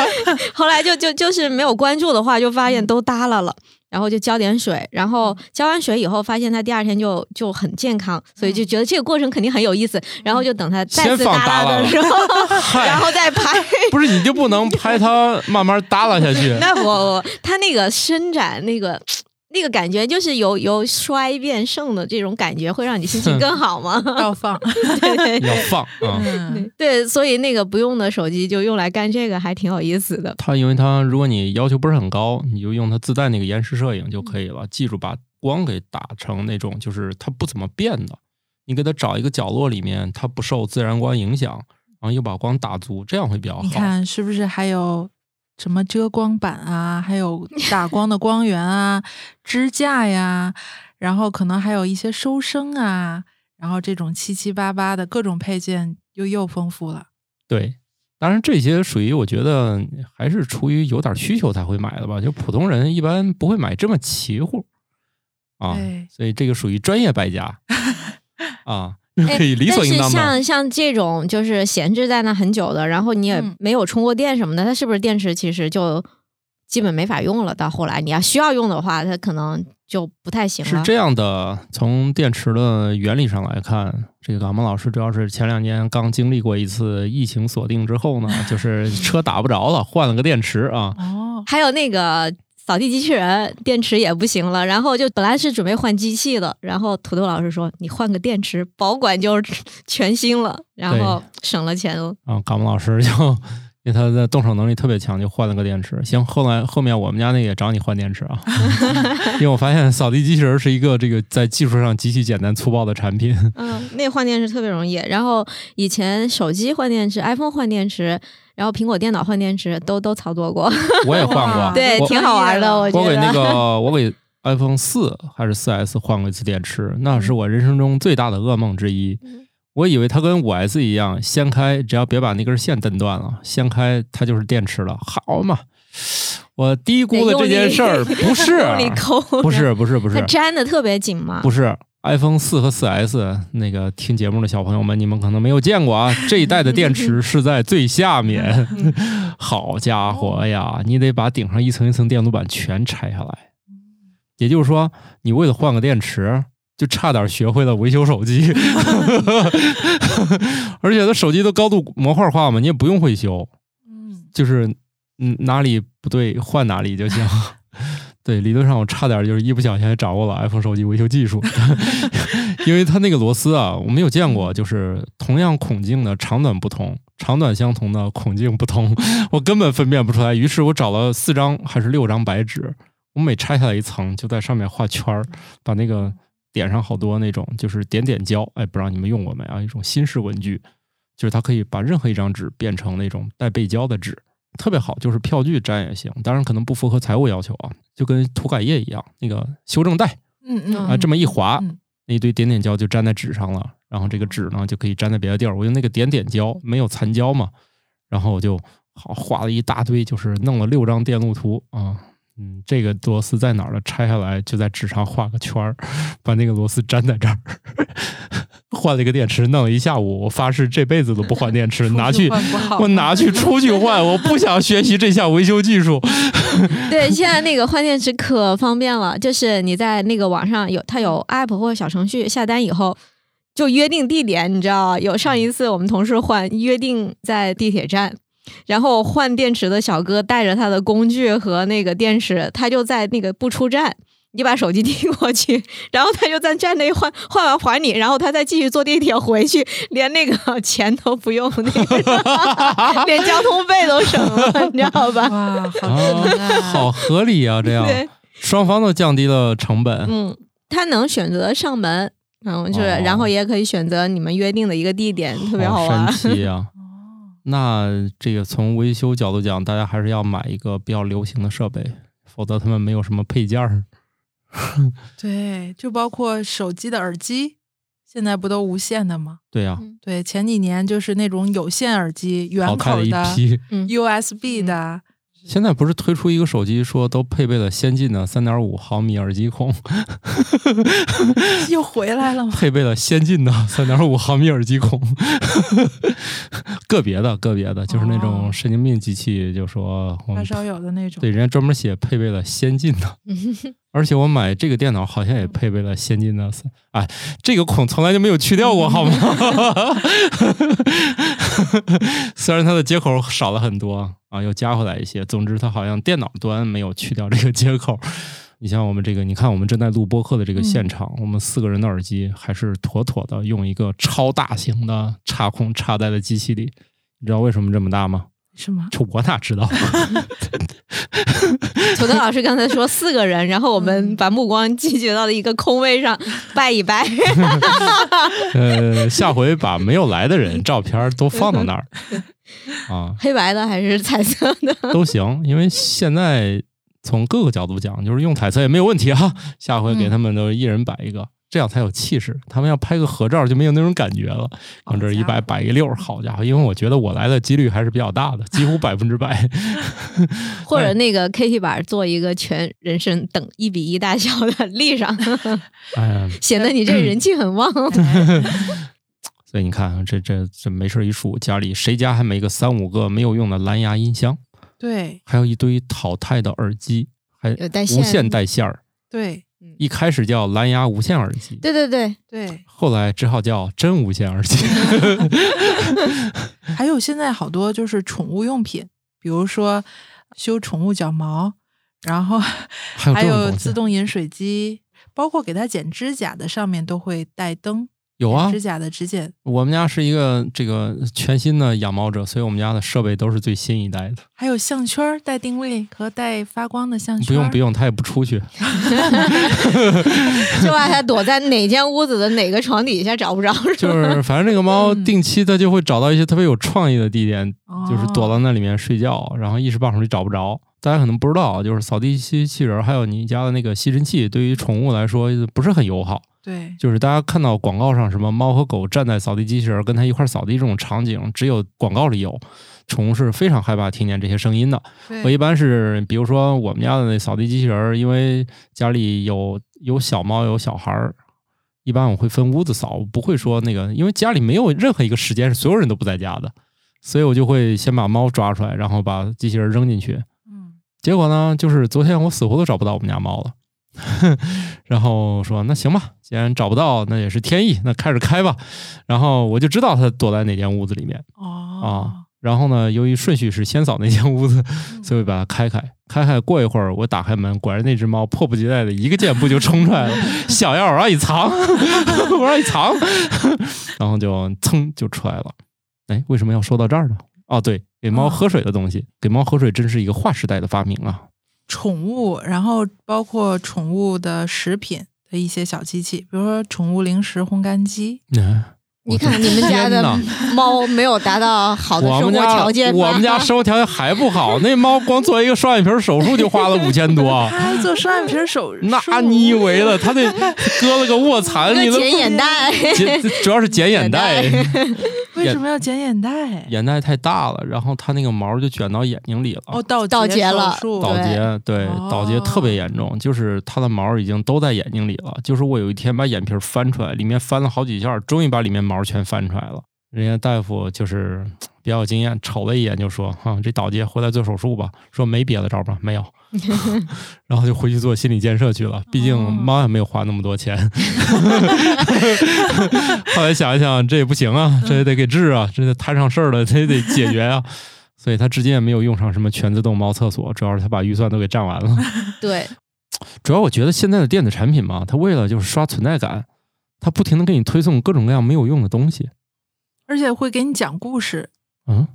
(laughs) 后来就就就是没有关注的话，就发现都耷拉了，然后就浇点水，然后浇完水以后，发现它第二天就就很健康，所以就觉得这个过程肯定很有意思，然后就等它再先放次耷耷拉的时候，(laughs) (laughs) 然后再拍。(laughs) 不是，你就不能拍它慢慢耷拉下去？那我它那个伸展那个。那个感觉就是由由衰变盛的这种感觉，会让你心情更 (laughs) 好吗？(laughs) 要放，要放啊！嗯，对，所以那个不用的手机就用来干这个，还挺有意思的。它因为它如果你要求不是很高，你就用它自带那个延时摄影就可以了。记住把光给打成那种就是它不怎么变的，你给它找一个角落里面，它不受自然光影响，然后又把光打足，这样会比较好。你看是不是还有什么遮光板啊，还有打光的光源啊，支架呀，然后可能还有一些收声啊，然后这种七七八八的各种配件又又丰富了。对，当然这些属于我觉得还是出于有点需求才会买的吧，就普通人一般不会买这么齐乎啊对，所以这个属于专业败家 (laughs) 啊，哎可以理所应当但是的。像像这种就是闲置在那很久的，然后你也嗯没有充过电什么的，它是不是电池其实就基本没法用了？到后来你要需要用的话，它可能就不太行了。是这样的，从电池的原理上来看，这个感冒老师主要是前两年刚经历过一次疫情锁定之后呢，就是车打不着了，换了个电池啊。哦，还有那个扫地机器人电池也不行了，然后就本来是准备换机器的，然后土豆老师说你换个电池，保管就 (laughs) 全新了，然后省了钱了。啊，感冒老师就 (laughs) 因为他的动手能力特别强，就换了个电池。行，后来后面我们家那个也找你换电池啊，(laughs) 因为我发现扫地机器人是一个这个在技术上极其简单粗暴的产品。嗯，那换电池特别容易。然后以前手机换电池，iPhone 换电池，然后苹果电脑换电池都都操作过，我也换过，(laughs) 对，挺好玩的。我我给那个我给 iPhone 四还是四 S 换过一次电池，那是我人生中最大的噩梦之一。嗯我以为它跟五 S 一样，掀开只要别把那根线蹬断了，掀开它就是电池了。好嘛，我低估了这件事儿，(laughs) 不是，不是，不是，不是，不它是，粘的特别紧嘛。不是。iPhone 四和四 S 那个听节目的小朋友们，你们可能没有见过啊，(laughs) 这一代的电池是在最下面。(laughs) 好家伙呀，你得把顶上一层一层电路板全拆下来。也就是说，你为了换个电池，就差点学会了维修手机，(laughs) 而且它手机都高度模块化嘛，你也不用会修，嗯，就是嗯哪里不对换哪里就行。对，理论上我差点就是一不小心还掌握了 iPhone 手机维修技术，(laughs) 因为它那个螺丝啊，我没有见过，就是同样孔径的长短不同，长短相同的孔径不同，(laughs) 我根本分辨不出来。于是我找了四张还是六张白纸，我每拆下来一层，就在上面画圈儿，把那个点上好多那种就是点点胶，哎，不知道你们用过没啊？一种新式文具，就是它可以把任何一张纸变成那种带背胶的纸。特别好，就是票据粘也行，当然可能不符合财务要求啊，就跟涂改液一样，那个修正带嗯嗯啊，这么一划，嗯那一堆点点胶就粘在纸上了，然后这个纸呢就可以粘在别的地儿。我用那个点点胶，没有残胶嘛，然后我就好画了一大堆，就是弄了六张电路图啊。嗯，这个螺丝在哪儿了？拆下来就在纸上画个圈儿，把那个螺丝粘在这儿。换了一个电池，弄了一下午，我发誓这辈子都不换电池，(laughs) 拿去我拿去出去换，我不想学习这项维修技术。(laughs) 对，现在那个换电池可方便了，就是你在那个网上有它有 (laughs) app 或者小程序下单以后，就约定地点，你知道，有上一次我们同事换约定在地铁站。然后换电池的小哥带着他的工具和那个电池，他就在那个不出站，你把手机递过去，然后他就在站内换，换完还你，然后他再继续坐地铁回去，连那个钱都不用，那个连交通费都省了，你知道吧？(laughs) 哇，好合理啊，这样，双方都降低了成本。嗯，他能选择上门，嗯，就是，哦然后也可以选择你们约定的一个地点，特别好玩。(laughs) 神奇啊！哦那这个从维修角度讲，大家还是要买一个比较流行的设备，否则他们没有什么配件儿。(laughs) 对，就包括手机的耳机，现在不都无线的吗？对呀、嗯对，前几年就是那种有线耳机，圆口的。嗯 USB 的，现在不是推出一个手机，说都配备了先进的三点五毫米耳机孔，又回来了吗？配备了先进的三点五毫米耳机孔。(laughs) 个别的，个别的，就是那种哦神经病机器，就说我们发烧友的那种。对人家专门写配备了先进的。(laughs) 而且我买这个电脑好像也配备了先进的，哎，这个孔从来就没有去掉过，好吗？(laughs) (laughs) 虽然它的接口少了很多啊，又加回来一些，总之它好像电脑端没有去掉这个接口。你像我们这个，你看我们正在录播客的这个现场，我们四个人的耳机还是妥妥的用一个超大型的插孔插在了机器里。你知道为什么这么大吗？什么？这我哪知道？(laughs) 土豆老师刚才说四个人，然后我们把目光集结到了一个空位上，拜一拜。(laughs) 呃，下回把没有来的人照片都放到那儿 (laughs) 啊，黑白的还是彩色的？都行，因为现在从各个角度讲，就是用彩色也没有问题哈。下回给他们都一人摆一个。这样才有气势。他们要拍个合照就没有那种感觉了。往这一摆，摆一溜，好家伙！因为我觉得我来的几率还是比较大的，几乎百分之百。或者 (laughs) 那个 K T 板做一个全人身等一比一大小的立上，显得你这人气很旺。(laughs) (laughs) 所以你看，这这这没事一数，家里谁家还没个三五个没有用的蓝牙音箱？对，还有一堆淘汰的耳机，还无线带线儿。对。一开始叫蓝牙无线耳机，对对对。对，后来只好叫真无线耳机。(laughs) 还有现在好多就是宠物用品，比如说修宠物脚毛，然后还有自动饮水机，包括给它剪指甲的上面都会带灯。有啊，指甲的指甲。我们家是一个这个全新的养猫者，所以我们家的设备都是最新一代的。还有项圈带定位和带发光的项圈。不用不用，它也不出去，就怕它躲在哪间屋子的哪个床底下找不着。就是反正这个猫定期它就会找到一些特别有创意的地点，就是躲到那里面睡觉，然后一时半会儿就找不着。大家可能不知道，就是扫地机器人还有你家的那个吸尘器，对于宠物来说不是很友好。对，就是大家看到广告上什么猫和狗站在扫地机器人跟它一块扫地这种场景，只有广告里有，宠物是非常害怕听见这些声音的。我一般是，比如说我们家的那扫地机器人，因为家里有有小猫有小孩儿，一般我会分屋子扫，不会说那个，因为家里没有任何一个时间是所有人都不在家的，所以我就会先把猫抓出来，然后把机器人扔进去。嗯，结果呢，就是昨天我死活都找不到我们家猫了。(laughs) 然后说那行吧，既然找不到，那也是天意，那开始开吧。然后我就知道它躲在哪间屋子里面啊。然后呢，由于顺序是先扫那间屋子，所以把它开开。开开过一会儿，我打开门，果然那只猫迫不及待的一个箭步就冲出来了，(laughs) 小要往里藏，(laughs) 往里藏，然后就噌就出来了。哎，为什么要说到这儿呢？哦，对，给猫喝水的东西，给猫喝水真是一个划时代的发明啊。宠物，然后包括宠物的食品的一些小机器，比如说宠物零食烘干机。你看你们家的猫没有达到好的生活条件我们家生活条件还不好，那猫光做一个双眼皮手术就花了五千多。还做双眼皮手术？那你以为了？他得割了个卧蚕，你剪眼袋，主要是剪眼袋。(laughs) 为什么要剪眼袋？眼袋太大了，然后它那个毛就卷到眼睛里了。哦，倒倒结了，倒睫，对，倒睫特别严重，就是它的毛已经都在眼睛里了。就是我有一天把眼皮翻出来，里面翻了好几下，终于把里面毛全翻出来了。人家大夫就是 (tsk) 比较有经验，瞅了一眼就说：“哈，这倒结回来做手术吧。”说没别的招吧？没有。(laughs) 然后就回去做心理建设去了。毕竟猫也没有花那么多钱。(laughs) (laughs) 后来想一想，这也不行啊，这也得给治啊，这得摊上事儿了，这也得解决啊。所以他至今也没有用上什么全自动猫厕所，主要是他把预算都给占完了。对，主要我觉得现在的电子产品嘛，它为了就是刷存在感，它不停的给你推送各种各样没有用的东西，而且会给你讲故事。嗯，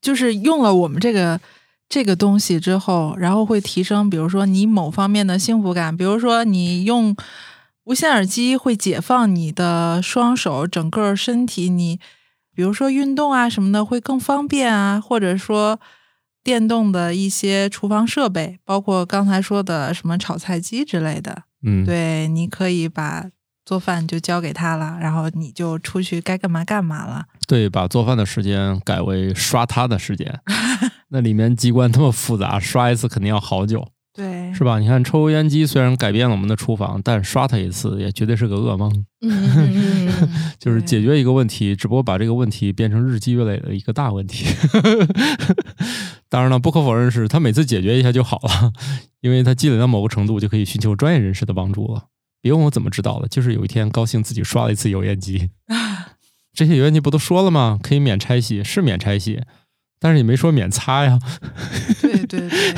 就是用了我们这个。这个东西之后，然后会提升，比如说你某方面的幸福感，比如说你用无线耳机会解放你的双手，整个身体，你比如说运动啊什么的会更方便啊，或者说电动的一些厨房设备，包括刚才说的什么炒菜机之类的，嗯，对，你可以把。做饭就交给他了，然后你就出去该干嘛干嘛了。对，把做饭的时间改为刷他的时间。(laughs) 那里面机关那么复杂，刷一次肯定要好久。对，是吧？你看抽油烟机虽然改变了我们的厨房，但刷它一次也绝对是个噩梦。(laughs) 就是解决一个问题，只不过把这个问题变成日积月累的一个大问题。(laughs) 当然了，不可否认是他每次解决一下就好了，因为他积累到某个程度，就可以寻求专业人士的帮助了。别问我怎么知道的，就是有一天高兴自己刷了一次油烟机。这些油烟机不都说了吗？可以免拆洗，是免拆洗，但是也没说免擦呀。对对对，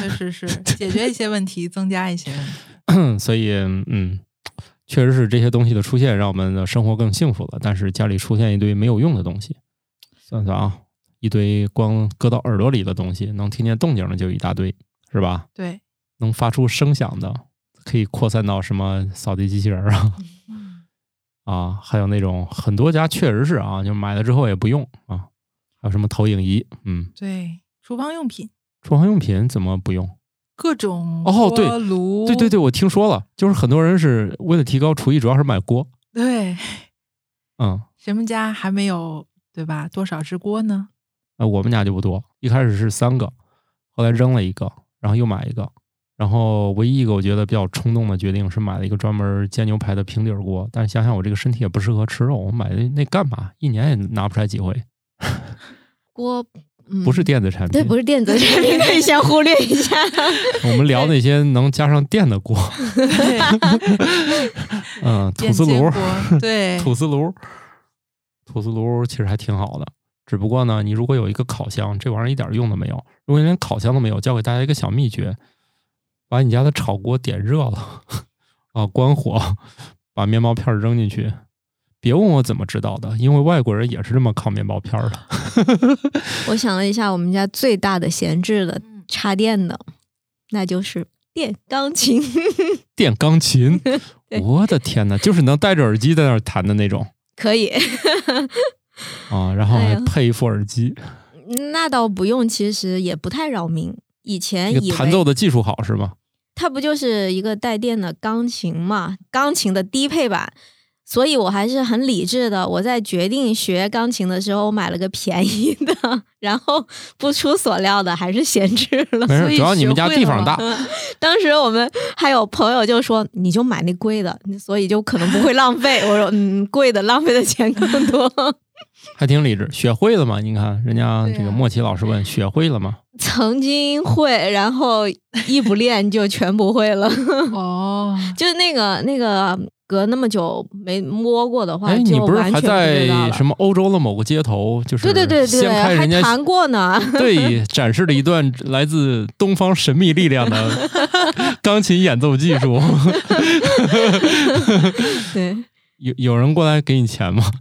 确实是解决一些问题，增加一些。(laughs) 所以，嗯，确实是这些东西的出现，让我们的生活更幸福了。但是家里出现一堆没有用的东西，算算啊，一堆光搁到耳朵里的东西，能听见动静的就一大堆，是吧？对，能发出声响的，可以扩散到什么扫地机器人啊 (laughs) 啊，还有那种很多家确实是啊，就买了之后也不用啊，还有什么投影仪，嗯，对，厨房用品，厨房用品怎么不用？各种哦对锅炉，对对对，我听说了，就是很多人是为了提高厨艺，主要是买锅，对，嗯。谁们家还没有对吧？多少只锅呢？呃，我们家就不多，一开始是三个，后来扔了一个，然后又买一个，然后唯一一个我觉得比较冲动的决定是买了一个专门煎牛排的平底锅，但是想想我这个身体也不适合吃肉，我买的那干嘛？一年也拿不出来几回，(laughs) 锅、嗯、不是电子产品。对，不是电子产品，可以先忽略一下。(laughs) 我们聊那些能加上电的锅，嗯，(laughs) 吐司炉，对，吐司炉，吐司炉其实还挺好的。只不过呢，你如果有一个烤箱，这玩意儿一点用都没有。如果你连烤箱都没有，教给大家一个小秘诀：把你家的炒锅点热了，啊，关火，把面包片扔进去。别问我怎么知道的，因为外国人也是这么烤面包片的。(laughs) 我想了一下，我们家最大的闲置的插电的，那就是电钢琴。电钢琴，(laughs) 我的天哪，就是能戴着耳机在那儿弹的那种。可以。啊，然后还配一副耳机，那倒不用，其实也不太扰民。以前以为弹奏的技术好是吗？它不就是一个带电的钢琴嘛，钢琴的低配版。所以我还是很理智的。我在决定学钢琴的时候，我买了个便宜的，然后不出所料的还是闲置了。没事，主要你们家地方大。当时我们还有朋友就说：“你就买那贵的，所以就可能不会浪费。”我说：“嗯，贵的浪费的钱更多。”还挺理智，学会了吗？你看人家这个莫奇老师问：“学会了吗？” (laughs) 曾经会，然后一不练就全不会了。哦，(laughs) 就是那个那个。隔那么久没摸过的话，哎，你不是还在什么欧洲的某个街头？就是对对对对，还弹过呢。(laughs) 对，展示了一段来自东方神秘力量的钢琴演奏技术。对，有有人过来给你钱吗？(laughs)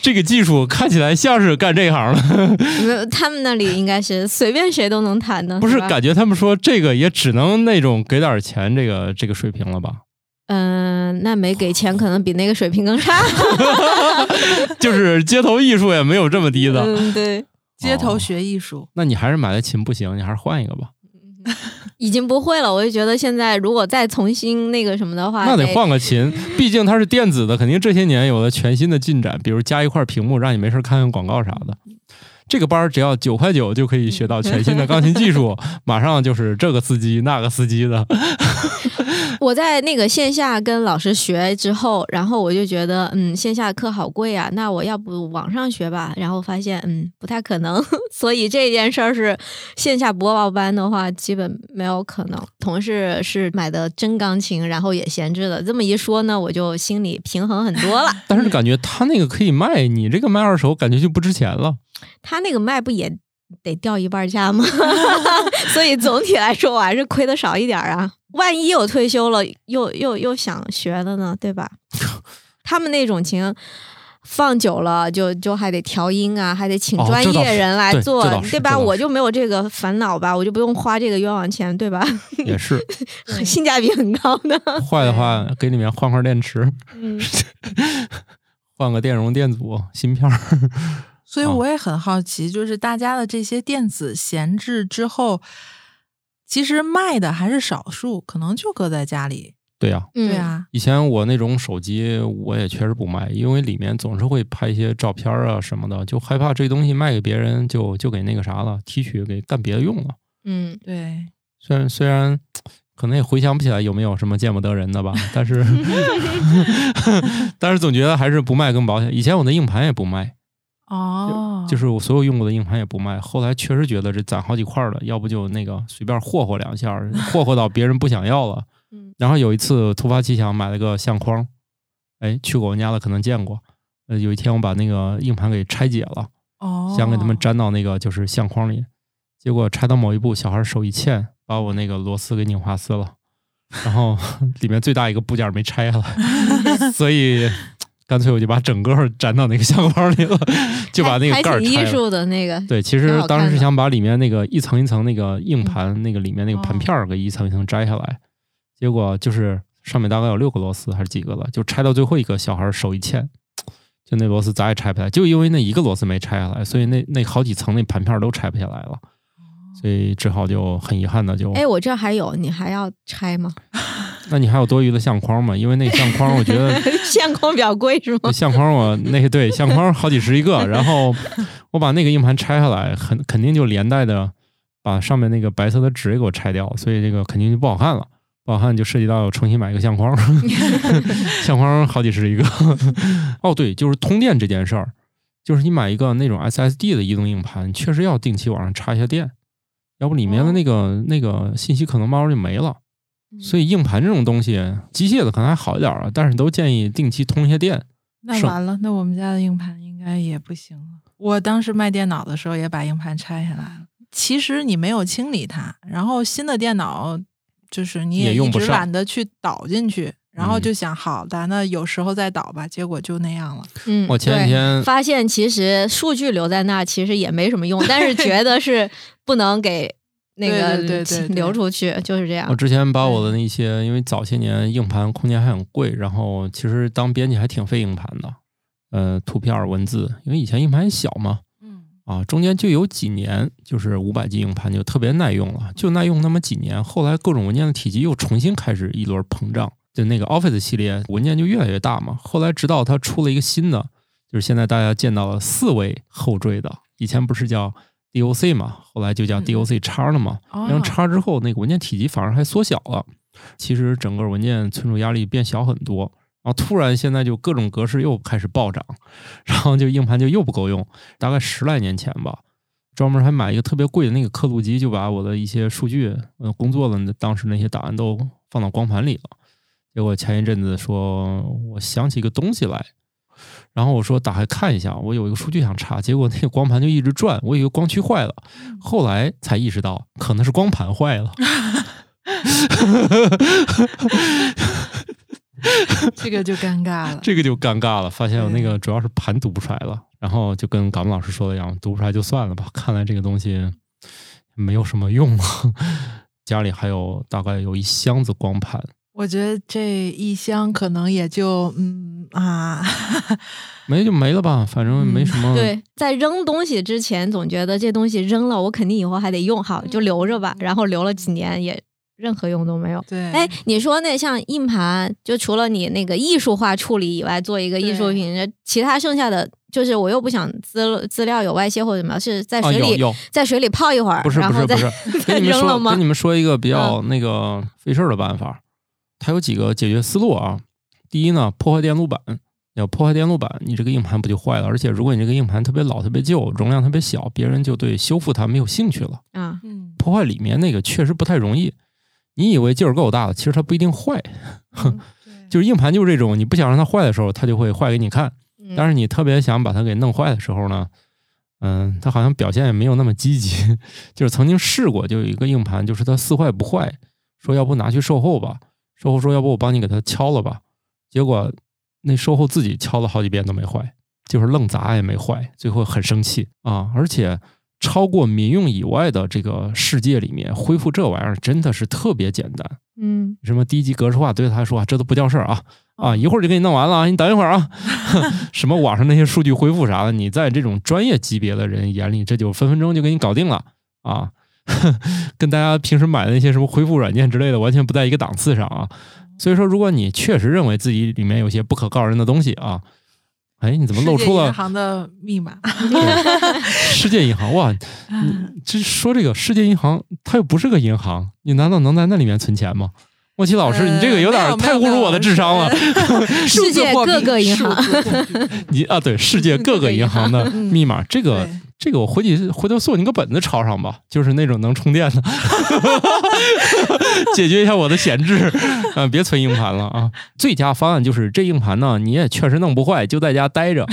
这个技术看起来像是干这行的。没有，他们那里应该是随便谁都能弹的。不是，感觉他们说这个也只能那种给点钱，这个这个水平了吧？嗯，那没给钱，可能比那个水平更差。(laughs) 就是街头艺术也没有这么低的。嗯，对，街头学艺术。那你还是买的琴不行，你还是换一个吧。(laughs) 已经不会了，我就觉得现在如果再重新那个什么的话，那得换个琴，(laughs) 毕竟它是电子的，肯定这些年有了全新的进展，比如加一块屏幕，让你没事看看广告啥的。这个班只要九块九就可以学到全新的钢琴技术，(laughs) 马上就是这个司机那个司机的。(laughs) 我在那个线下跟老师学之后，然后我就觉得，嗯，线下课好贵啊，那我要不网上学吧？然后发现，嗯，不太可能。(laughs) 所以这件事儿是线下播报班的话，基本没有可能。同事是买的真钢琴，然后也闲置了。这么一说呢，我就心里平衡很多了。(laughs) 但是感觉他那个可以卖，你这个卖二手，感觉就不值钱了。他那个卖不也得掉一半价吗？所以总体来说，我还是亏的少一点啊。万一有退休了，又又又想学了呢，对吧？(laughs) 他们那种琴放久了，就就还得调音啊，还得请专业人来做，对吧？我就没有这个烦恼吧，我就不用花这个冤枉钱，对吧？也是，(laughs) 性价比很高的。(laughs) 坏的话，给里面换块电池，换个电容电阻芯片。所以我也很好奇，就是大家的这些电子闲置之后。其实卖的还是少数，可能就搁在家里。对呀，对呀。以前我那种手机，我也确实不卖，因为里面总是会拍一些照片啊什么的，就害怕这东西卖给别人，就就给那个啥了，提取给干别的用了。嗯，对。虽然虽然可能也回想不起来有没有什么见不得人的吧，但是 (laughs) (laughs) 但是总觉得还是不卖更保险。以前我的硬盘也不卖。哦，就是我所有用过的硬盘也不卖。后来确实觉得这攒好几块了，要不就那个随便霍霍两下，霍霍到别人不想要了。(laughs) 然后有一次突发奇想买了个相框，哎，去过我们家的可能见过。呃，有一天我把那个硬盘给拆解了，哦，想给他们粘到那个就是相框里，结果拆到某一步，小孩手一欠，把我那个螺丝给拧花丝了，然后 (laughs) 里面最大一个部件没拆下来，(laughs) 所以。干脆我就把整个粘到那个相框里了，(laughs) 就把那个还盖儿拆了。艺术的那个，对，其实当时是想把里面那个一层一层那个硬盘，那个里面那个盘片儿给一层一层摘下来，结果就是上面大概有六个螺丝还是几个了，就拆到最后一个，小孩儿手一欠，就那螺丝咋也拆不下来，就因为那一个螺丝没拆下来，所以那那好几层那盘片儿都拆不下来了，所以只好就很遗憾的就，哎，我这儿还有，你还要拆吗？(laughs) 那你还有多余的相框吗？因为那相框我觉得 (laughs) 相框比较贵是吗那？相框我那个对相框好几十一个，然后我把那个硬盘拆下来，很肯定就连带的把上面那个白色的纸也给我拆掉，所以这个肯定就不好看了。不好看就涉及到重新买一个相框，(laughs) (laughs) 相框好几十一个。哦，对，就是通电这件事儿，就是你买一个那种 SSD 的移动硬盘，确实要定期往上插一下电，要不里面的那个、那个信息可能慢慢就没了。所以硬盘这种东西，机械的可能还好一点啊，但是都建议定期通一下电。是那完了，那我们家的硬盘应该也不行了。我当时卖电脑的时候也把硬盘拆下来了。其实你没有清理它，然后新的电脑就是你一直也用不上懒得去导进去，然后嗯就想好的，那有时候再导吧，结果就那样了。嗯，我前几天发现，其实数据留在那儿其实也没什么用，(laughs) 但是觉得是不能给那个对对对 (laughs) 对对流出去，就是这样我。之前把我的那些，因为早些年硬盘空间还很贵，然后其实当编辑还挺费硬盘的，呃，图片儿、文字，因为以前硬盘小嘛，嗯，啊，中间就有几年就是五百 G 硬盘就特别耐用了，就耐用那么几年，后来各种文件的体积又重新开始一轮膨胀，就那个 Office 系列文件就越来越大嘛。后来直到它出了一个新的，就是现在大家见到了四位后缀的，以前不是叫 DOC 嘛，后来就叫嗯 DOC 叉了嘛。哦用叉之后，那个文件体积反而还缩小了，其实整个文件存储压力变小很多。然后突然现在就各种格式又开始暴涨，然后就硬盘就又不够用。大概十来年前吧，专门还买一个特别贵的那个刻录机，就把我的一些数据、呃工作的当时那些档案都放到光盘里了。结果前一阵子说，我想起一个东西来，然后我说打开看一下，我有一个数据想查，结果那个光盘就一直转，我以为光驱坏了，后来才意识到可能是光盘坏了。(laughs) 这个就尴尬了。这个就尴尬了，发现我那个主要是盘读不出来了，然后就跟感冒老师说的一样，读不出来就算了吧。看来这个东西没有什么用了。(laughs) 家里还有大概有一箱子光盘，我觉得这一箱可能也就嗯啊，(laughs) 没就没了吧，反正没什么。对，在扔东西之前，总觉得这东西扔了，我肯定以后还得用好，就留着吧。然后留了几年，也任何用都没有。对，哎，你说那像硬盘，就除了你那个艺术化处理以外，做一个艺术品，其他剩下的就是我又不想资资料有外泄或者什么，是在啊，水里、在水里泡一会儿，不是然后再不是不是，(laughs) 再跟你们说扔了吗嗯跟你们说一个比较那个费事儿的办法，它有几个解决思路啊。第一呢，破坏电路板。要破坏电路板，你这个硬盘不就坏了？而且如果你这个硬盘特别老、特别旧，容量特别小，别人就对修复它没有兴趣了。啊，嗯，破坏里面那个确实不太容易。你以为劲儿够大了，其实它不一定坏。(laughs) 嗯就是硬盘就是这种，你不想让它坏的时候，它就会坏给你看。嗯但是你特别想把它给弄坏的时候呢，嗯，它好像表现也没有那么积极。(laughs) 就是曾经试过，就有一个硬盘，就是它似坏不坏，说要不拿去售后吧，售后说要不我帮你给他敲了吧，结果那售后自己敲了好几遍都没坏，就是愣砸也没坏，最后很生气啊！而且超过民用以外的这个世界里面，恢复这玩意儿真的是特别简单。嗯什么低级格式化对他来说啊，这都不叫事儿啊啊，一会儿就给你弄完了啊，你等一会儿啊。(laughs) 什么网上那些数据恢复啥的，你在这种专业级别的人眼里，这就分分钟就给你搞定了啊，(laughs) 跟大家平时买的那些什么恢复软件之类的完全不在一个档次上啊。所以说，如果你确实认为自己里面有些不可告人的东西啊，哎，你怎么露出世界银行的密码？世界银行？哇，(laughs) 嗯这说这个世界银行，它又不是个银行，你难道能在那里面存钱吗？莫奇老师，你这个有点太侮辱我的智商了。(laughs) 世界各个银行你啊，对，世界 (laughs) 各个银行的嗯密码，这个这个我回去回头送你个本子抄上吧，就是那种能充电的，(laughs) 解决一下我的闲置，啊，别存硬盘了啊。最佳方案就是这硬盘呢，你也确实弄不坏，就在家待着，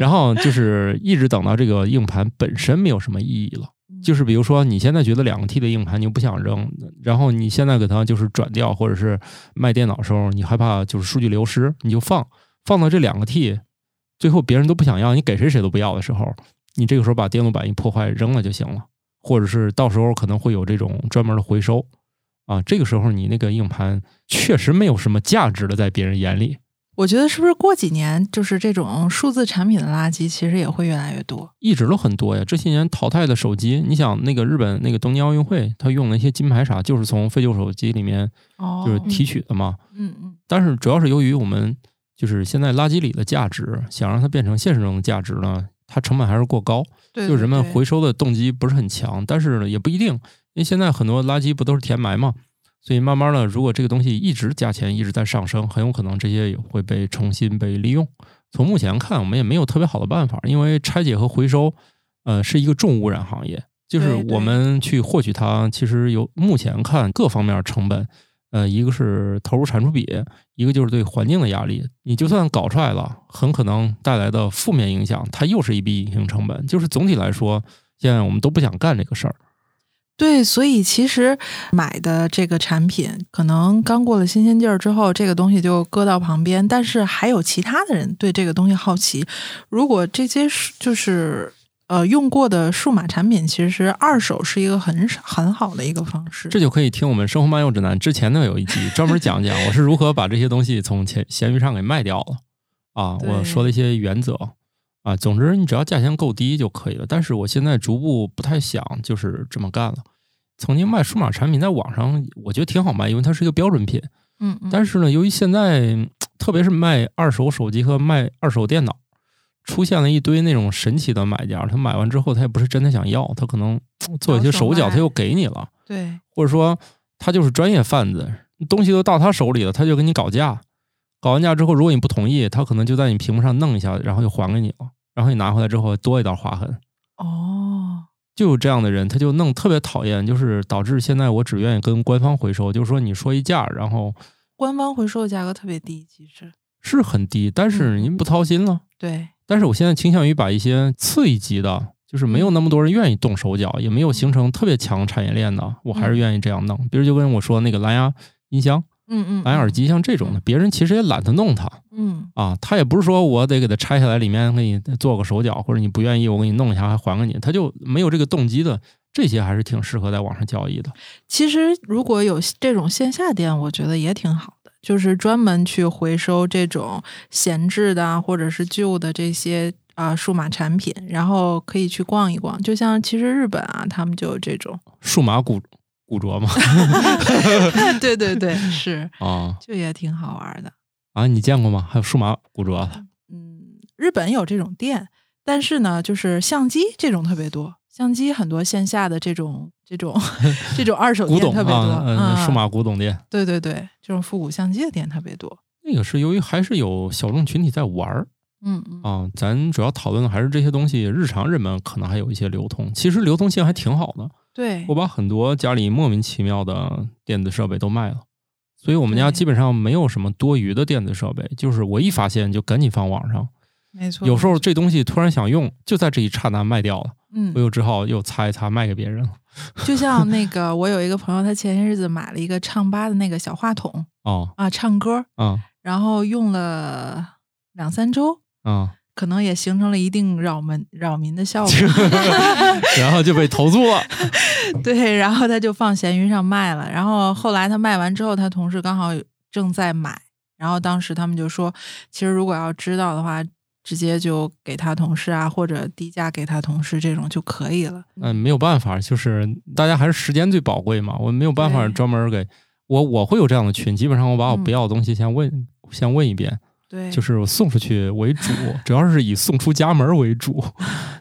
然后就是一直等到这个硬盘本身没有什么意义了。就是比如说，你现在觉得两个 T 的硬盘你又不想扔，然后你现在给它就是转掉，或者是卖电脑的时候，你害怕就是数据流失，你就放放到这两个 T，最后别人都不想要，你给谁谁都不要的时候，你这个时候把电路板一破坏扔了就行了，或者是到时候可能会有这种专门的回收啊，这个时候你那个硬盘确实没有什么价值了，在别人眼里。我觉得是不是过几年，就是这种数字产品的垃圾，其实也会越来越多。一直都很多呀。这些年淘汰的手机，你想那个日本那个东京奥运会，他用那些金牌啥，就是从废旧手机里面就是提取的嘛。嗯嗯。但是主要是由于我们就是现在垃圾里的价值，想让它变成现实中的价值呢，它成本还是过高。对。就人们回收的动机不是很强，但是也不一定，因为现在很多垃圾不都是填埋嘛。所以慢慢的，如果这个东西一直价钱一直在上升，很有可能这些也会被重新被利用。从目前看，我们也没有特别好的办法，因为拆解和回收，呃，是一个重污染行业。就是我们去获取它，其实有目前看各方面成本，呃，一个是投入产出比，一个就是对环境的压力。你就算搞出来了，很可能带来的负面影响，它又是一笔隐形成本。就是总体来说，现在我们都不想干这个事儿。对，所以其实买的这个产品可能刚过了新鲜劲儿之后，这个东西就搁到旁边。但是还有其他的人对这个东西好奇，如果这些就是呃用过的数码产品，其实二手是一个很很好的一个方式。这就可以听我们《生活漫游指南》之前的有一集，专门讲讲我是如何把这些东西从闲闲鱼上给卖掉了啊。我说了一些原则啊，总之你只要价钱够低就可以了。但是我现在逐步不太想就是这么干了。曾经卖数码产品在网上，我觉得挺好卖，因为它是一个标准品。嗯，嗯但是呢，由于现在特别是卖二手手机和卖二手电脑，出现了一堆那种神奇的买家，他买完之后他也不是真的想要，他可能做一些手脚，他又给你了。对，或者说他就是专业贩子，东西都到他手里了，他就给你搞价。搞完价之后，如果你不同意，他可能就在你屏幕上弄一下，然后就还给你了。然后你拿回来之后多一道划痕。哦。就有这样的人，他就弄特别讨厌，就是导致现在我只愿意跟官方回收。就是说，你说一价，然后官方回收的价格特别低，其实是很低，但是您不操心了。对，但是我现在倾向于把一些次一级的，就是没有那么多人愿意动手脚，也没有形成特别强产业链的，我还是愿意这样弄。比如就跟我说那个蓝牙音箱。嗯嗯，蓝牙耳机像这种的，别人其实也懒得弄它。嗯啊，他也不是说我得给它拆下来，里面给你做个手脚，或者你不愿意，我给你弄一下还还给你，他就没有这个动机的。这些还是挺适合在网上交易的。其实如果有这种线下店，我觉得也挺好的，就是专门去回收这种闲置的或者是旧的这些啊数码产品，然后可以去逛一逛。就像其实日本啊，他们就有这种数码古。古着吗？(laughs) 对对对，是啊，就也挺好玩的啊。你见过吗？还有数码古着的？嗯，日本有这种店，但是呢，就是相机这种特别多，相机很多线下的这种这种 (laughs) 这种二手店特别多。嗯，数码古董店。对对对，这种复古相机的店特别多。那个是由于还是有小众群体在玩儿。嗯嗯啊，咱主要讨论的还是这些东西，日常人们可能还有一些流通，其实流通性还挺好的。对，我把很多家里莫名其妙的电子设备都卖了，所以我们家基本上没有什么多余的电子设备，就是我一发现就赶紧放网上。没错，有时候这东西突然想用，就在这一刹那卖掉了，嗯，我又只好又擦一擦卖给别人了。就像那 (laughs) 个，我有一个朋友，他前些日子买了一个唱吧的那个小话筒，哦啊，唱歌，啊，然后用了两三周，啊。可能也形成了一定扰民扰民的效果，(laughs) 然后就被投诉了。(laughs) (laughs) 对，然后他就放闲鱼上卖了。然后后来他卖完之后，他同事刚好正在买，然后当时他们就说，其实如果要知道的话，直接就给他同事啊，或者低价给他同事这种就可以了。嗯，没有办法，就是大家还是时间最宝贵嘛。我没有办法专门给我，我会有这样的群，基本上我把我不要的东西先问，先问一遍。对，就是送出去为主，主要是以送出家门为主。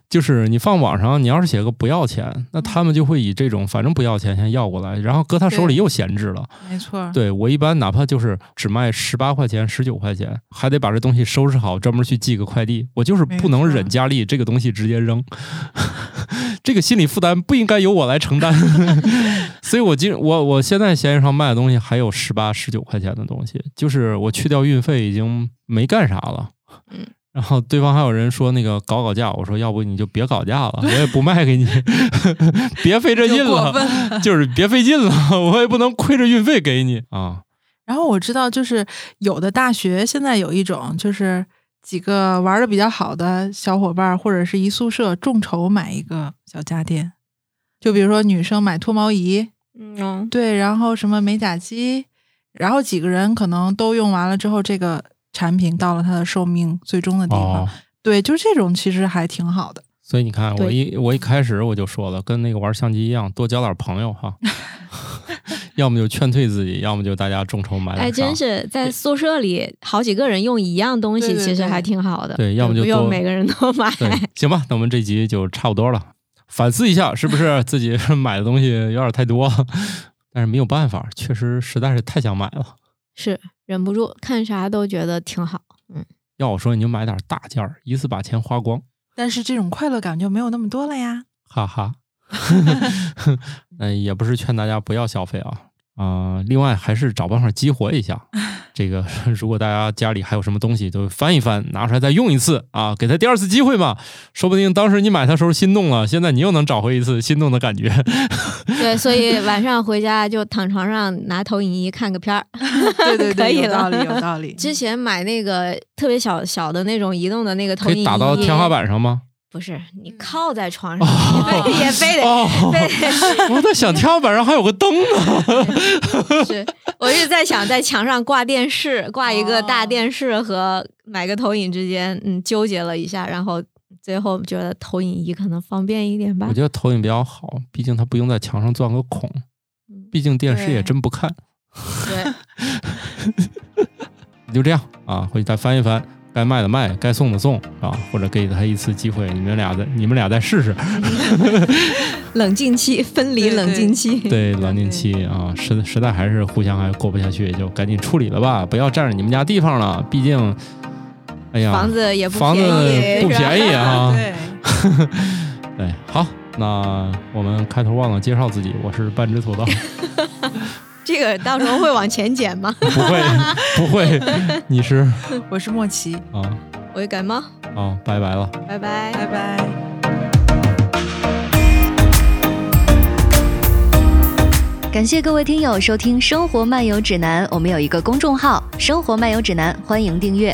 就是你放网上，你要是写个不要钱，那他们就会以这种反正不要钱先要过来，然后搁他手里又闲置了。没错，对我一般哪怕就是只卖十八块钱、十九块钱，还得把这东西收拾好，专门去寄个快递。我就是不能忍家里这个东西直接扔，这个心理负担不应该由我来承担。(laughs) 所以我今我我现在闲鱼上卖的东西还有十八、十九块钱的东西，就是我去掉运费已经。没干啥了，嗯，然后对方还有人说那个搞搞价，我说要不你就别搞价了，我也不卖给你，(laughs) 别费这劲了，就是别费劲了，(laughs) 我也不能亏着运费给你啊。然后我知道，就是有的大学现在有一种，就是几个玩的比较好的小伙伴或者是一宿舍众筹买一个小家电，就比如说女生买脱毛仪，嗯，对，然后什么美甲机，然后几个人可能都用完了之后，这个产品到了它的寿命最终的地方。哦，对，就这种其实还挺好的。所以你看，我一我一开始我就说了，跟那个玩相机一样，多交点朋友哈，(laughs) 要么就劝退自己，要么就大家众筹买点哎，真是在宿舍里好几个人用一样东西，其实还挺好的。对要么就不用每个人都买。行吧，那我们这集就差不多了，反思一下是不是自己 (laughs) 买的东西有点太多，但是没有办法，确实实在是太想买了。是忍不住看啥都觉得挺好。嗯要我说，你就买点大件儿，一次把钱花光，但是这种快乐感就没有那么多了呀。哈哈。(laughs) (laughs) 嗯，也不是劝大家不要消费啊，啊、另外还是找办法激活一下。(laughs) 这个 (laughs) 如果大家家里还有什么东西，都翻一翻，拿出来再用一次啊，给他第二次机会嘛。说不定当时你买它时候心动了，现在你又能找回一次心动的感觉。(laughs) 对，所以晚上回家就躺床上拿投影仪看个片儿。对对对，可以了有道理，有道理。之前买那个特别小小的那种移动的那个投可影仪，以打到天花板上吗？不是你靠在床上，哦你非也非得哦，非得我在想天花板上还有个灯呢。(laughs) 是，我是在想在墙上挂电视，挂一个大电视和买个投影之间，嗯，纠结了一下，然后最后觉得投影仪可能方便一点吧我。觉得投影比较好，毕竟它不用在墙上钻个孔，毕竟电视也真不看。(laughs) 对，(laughs) 就这样啊，回去再翻一翻，该卖的卖，该送的送啊，或者给他一次机会，你们俩再你们俩再试试。(laughs) 冷静期，分离冷静期。对，冷静期 (laughs) 啊，实实在还是互相还过不下去，就赶紧处理了吧，不要占着你们家地方了，毕竟，哎呀，房子也不房子便宜，不便宜啊。(laughs) 对，对，好，那我们开头忘了介绍自己，我是半只土豆，这个到时候会往前剪吗？(laughs) 不会不会，你是 (laughs) 我是莫奇，啊我也感冒，啊，拜拜了。拜拜。拜拜。感谢各位听友收听《生活漫游指南》，我们有一个公众号《生活漫游指南》，欢迎订阅。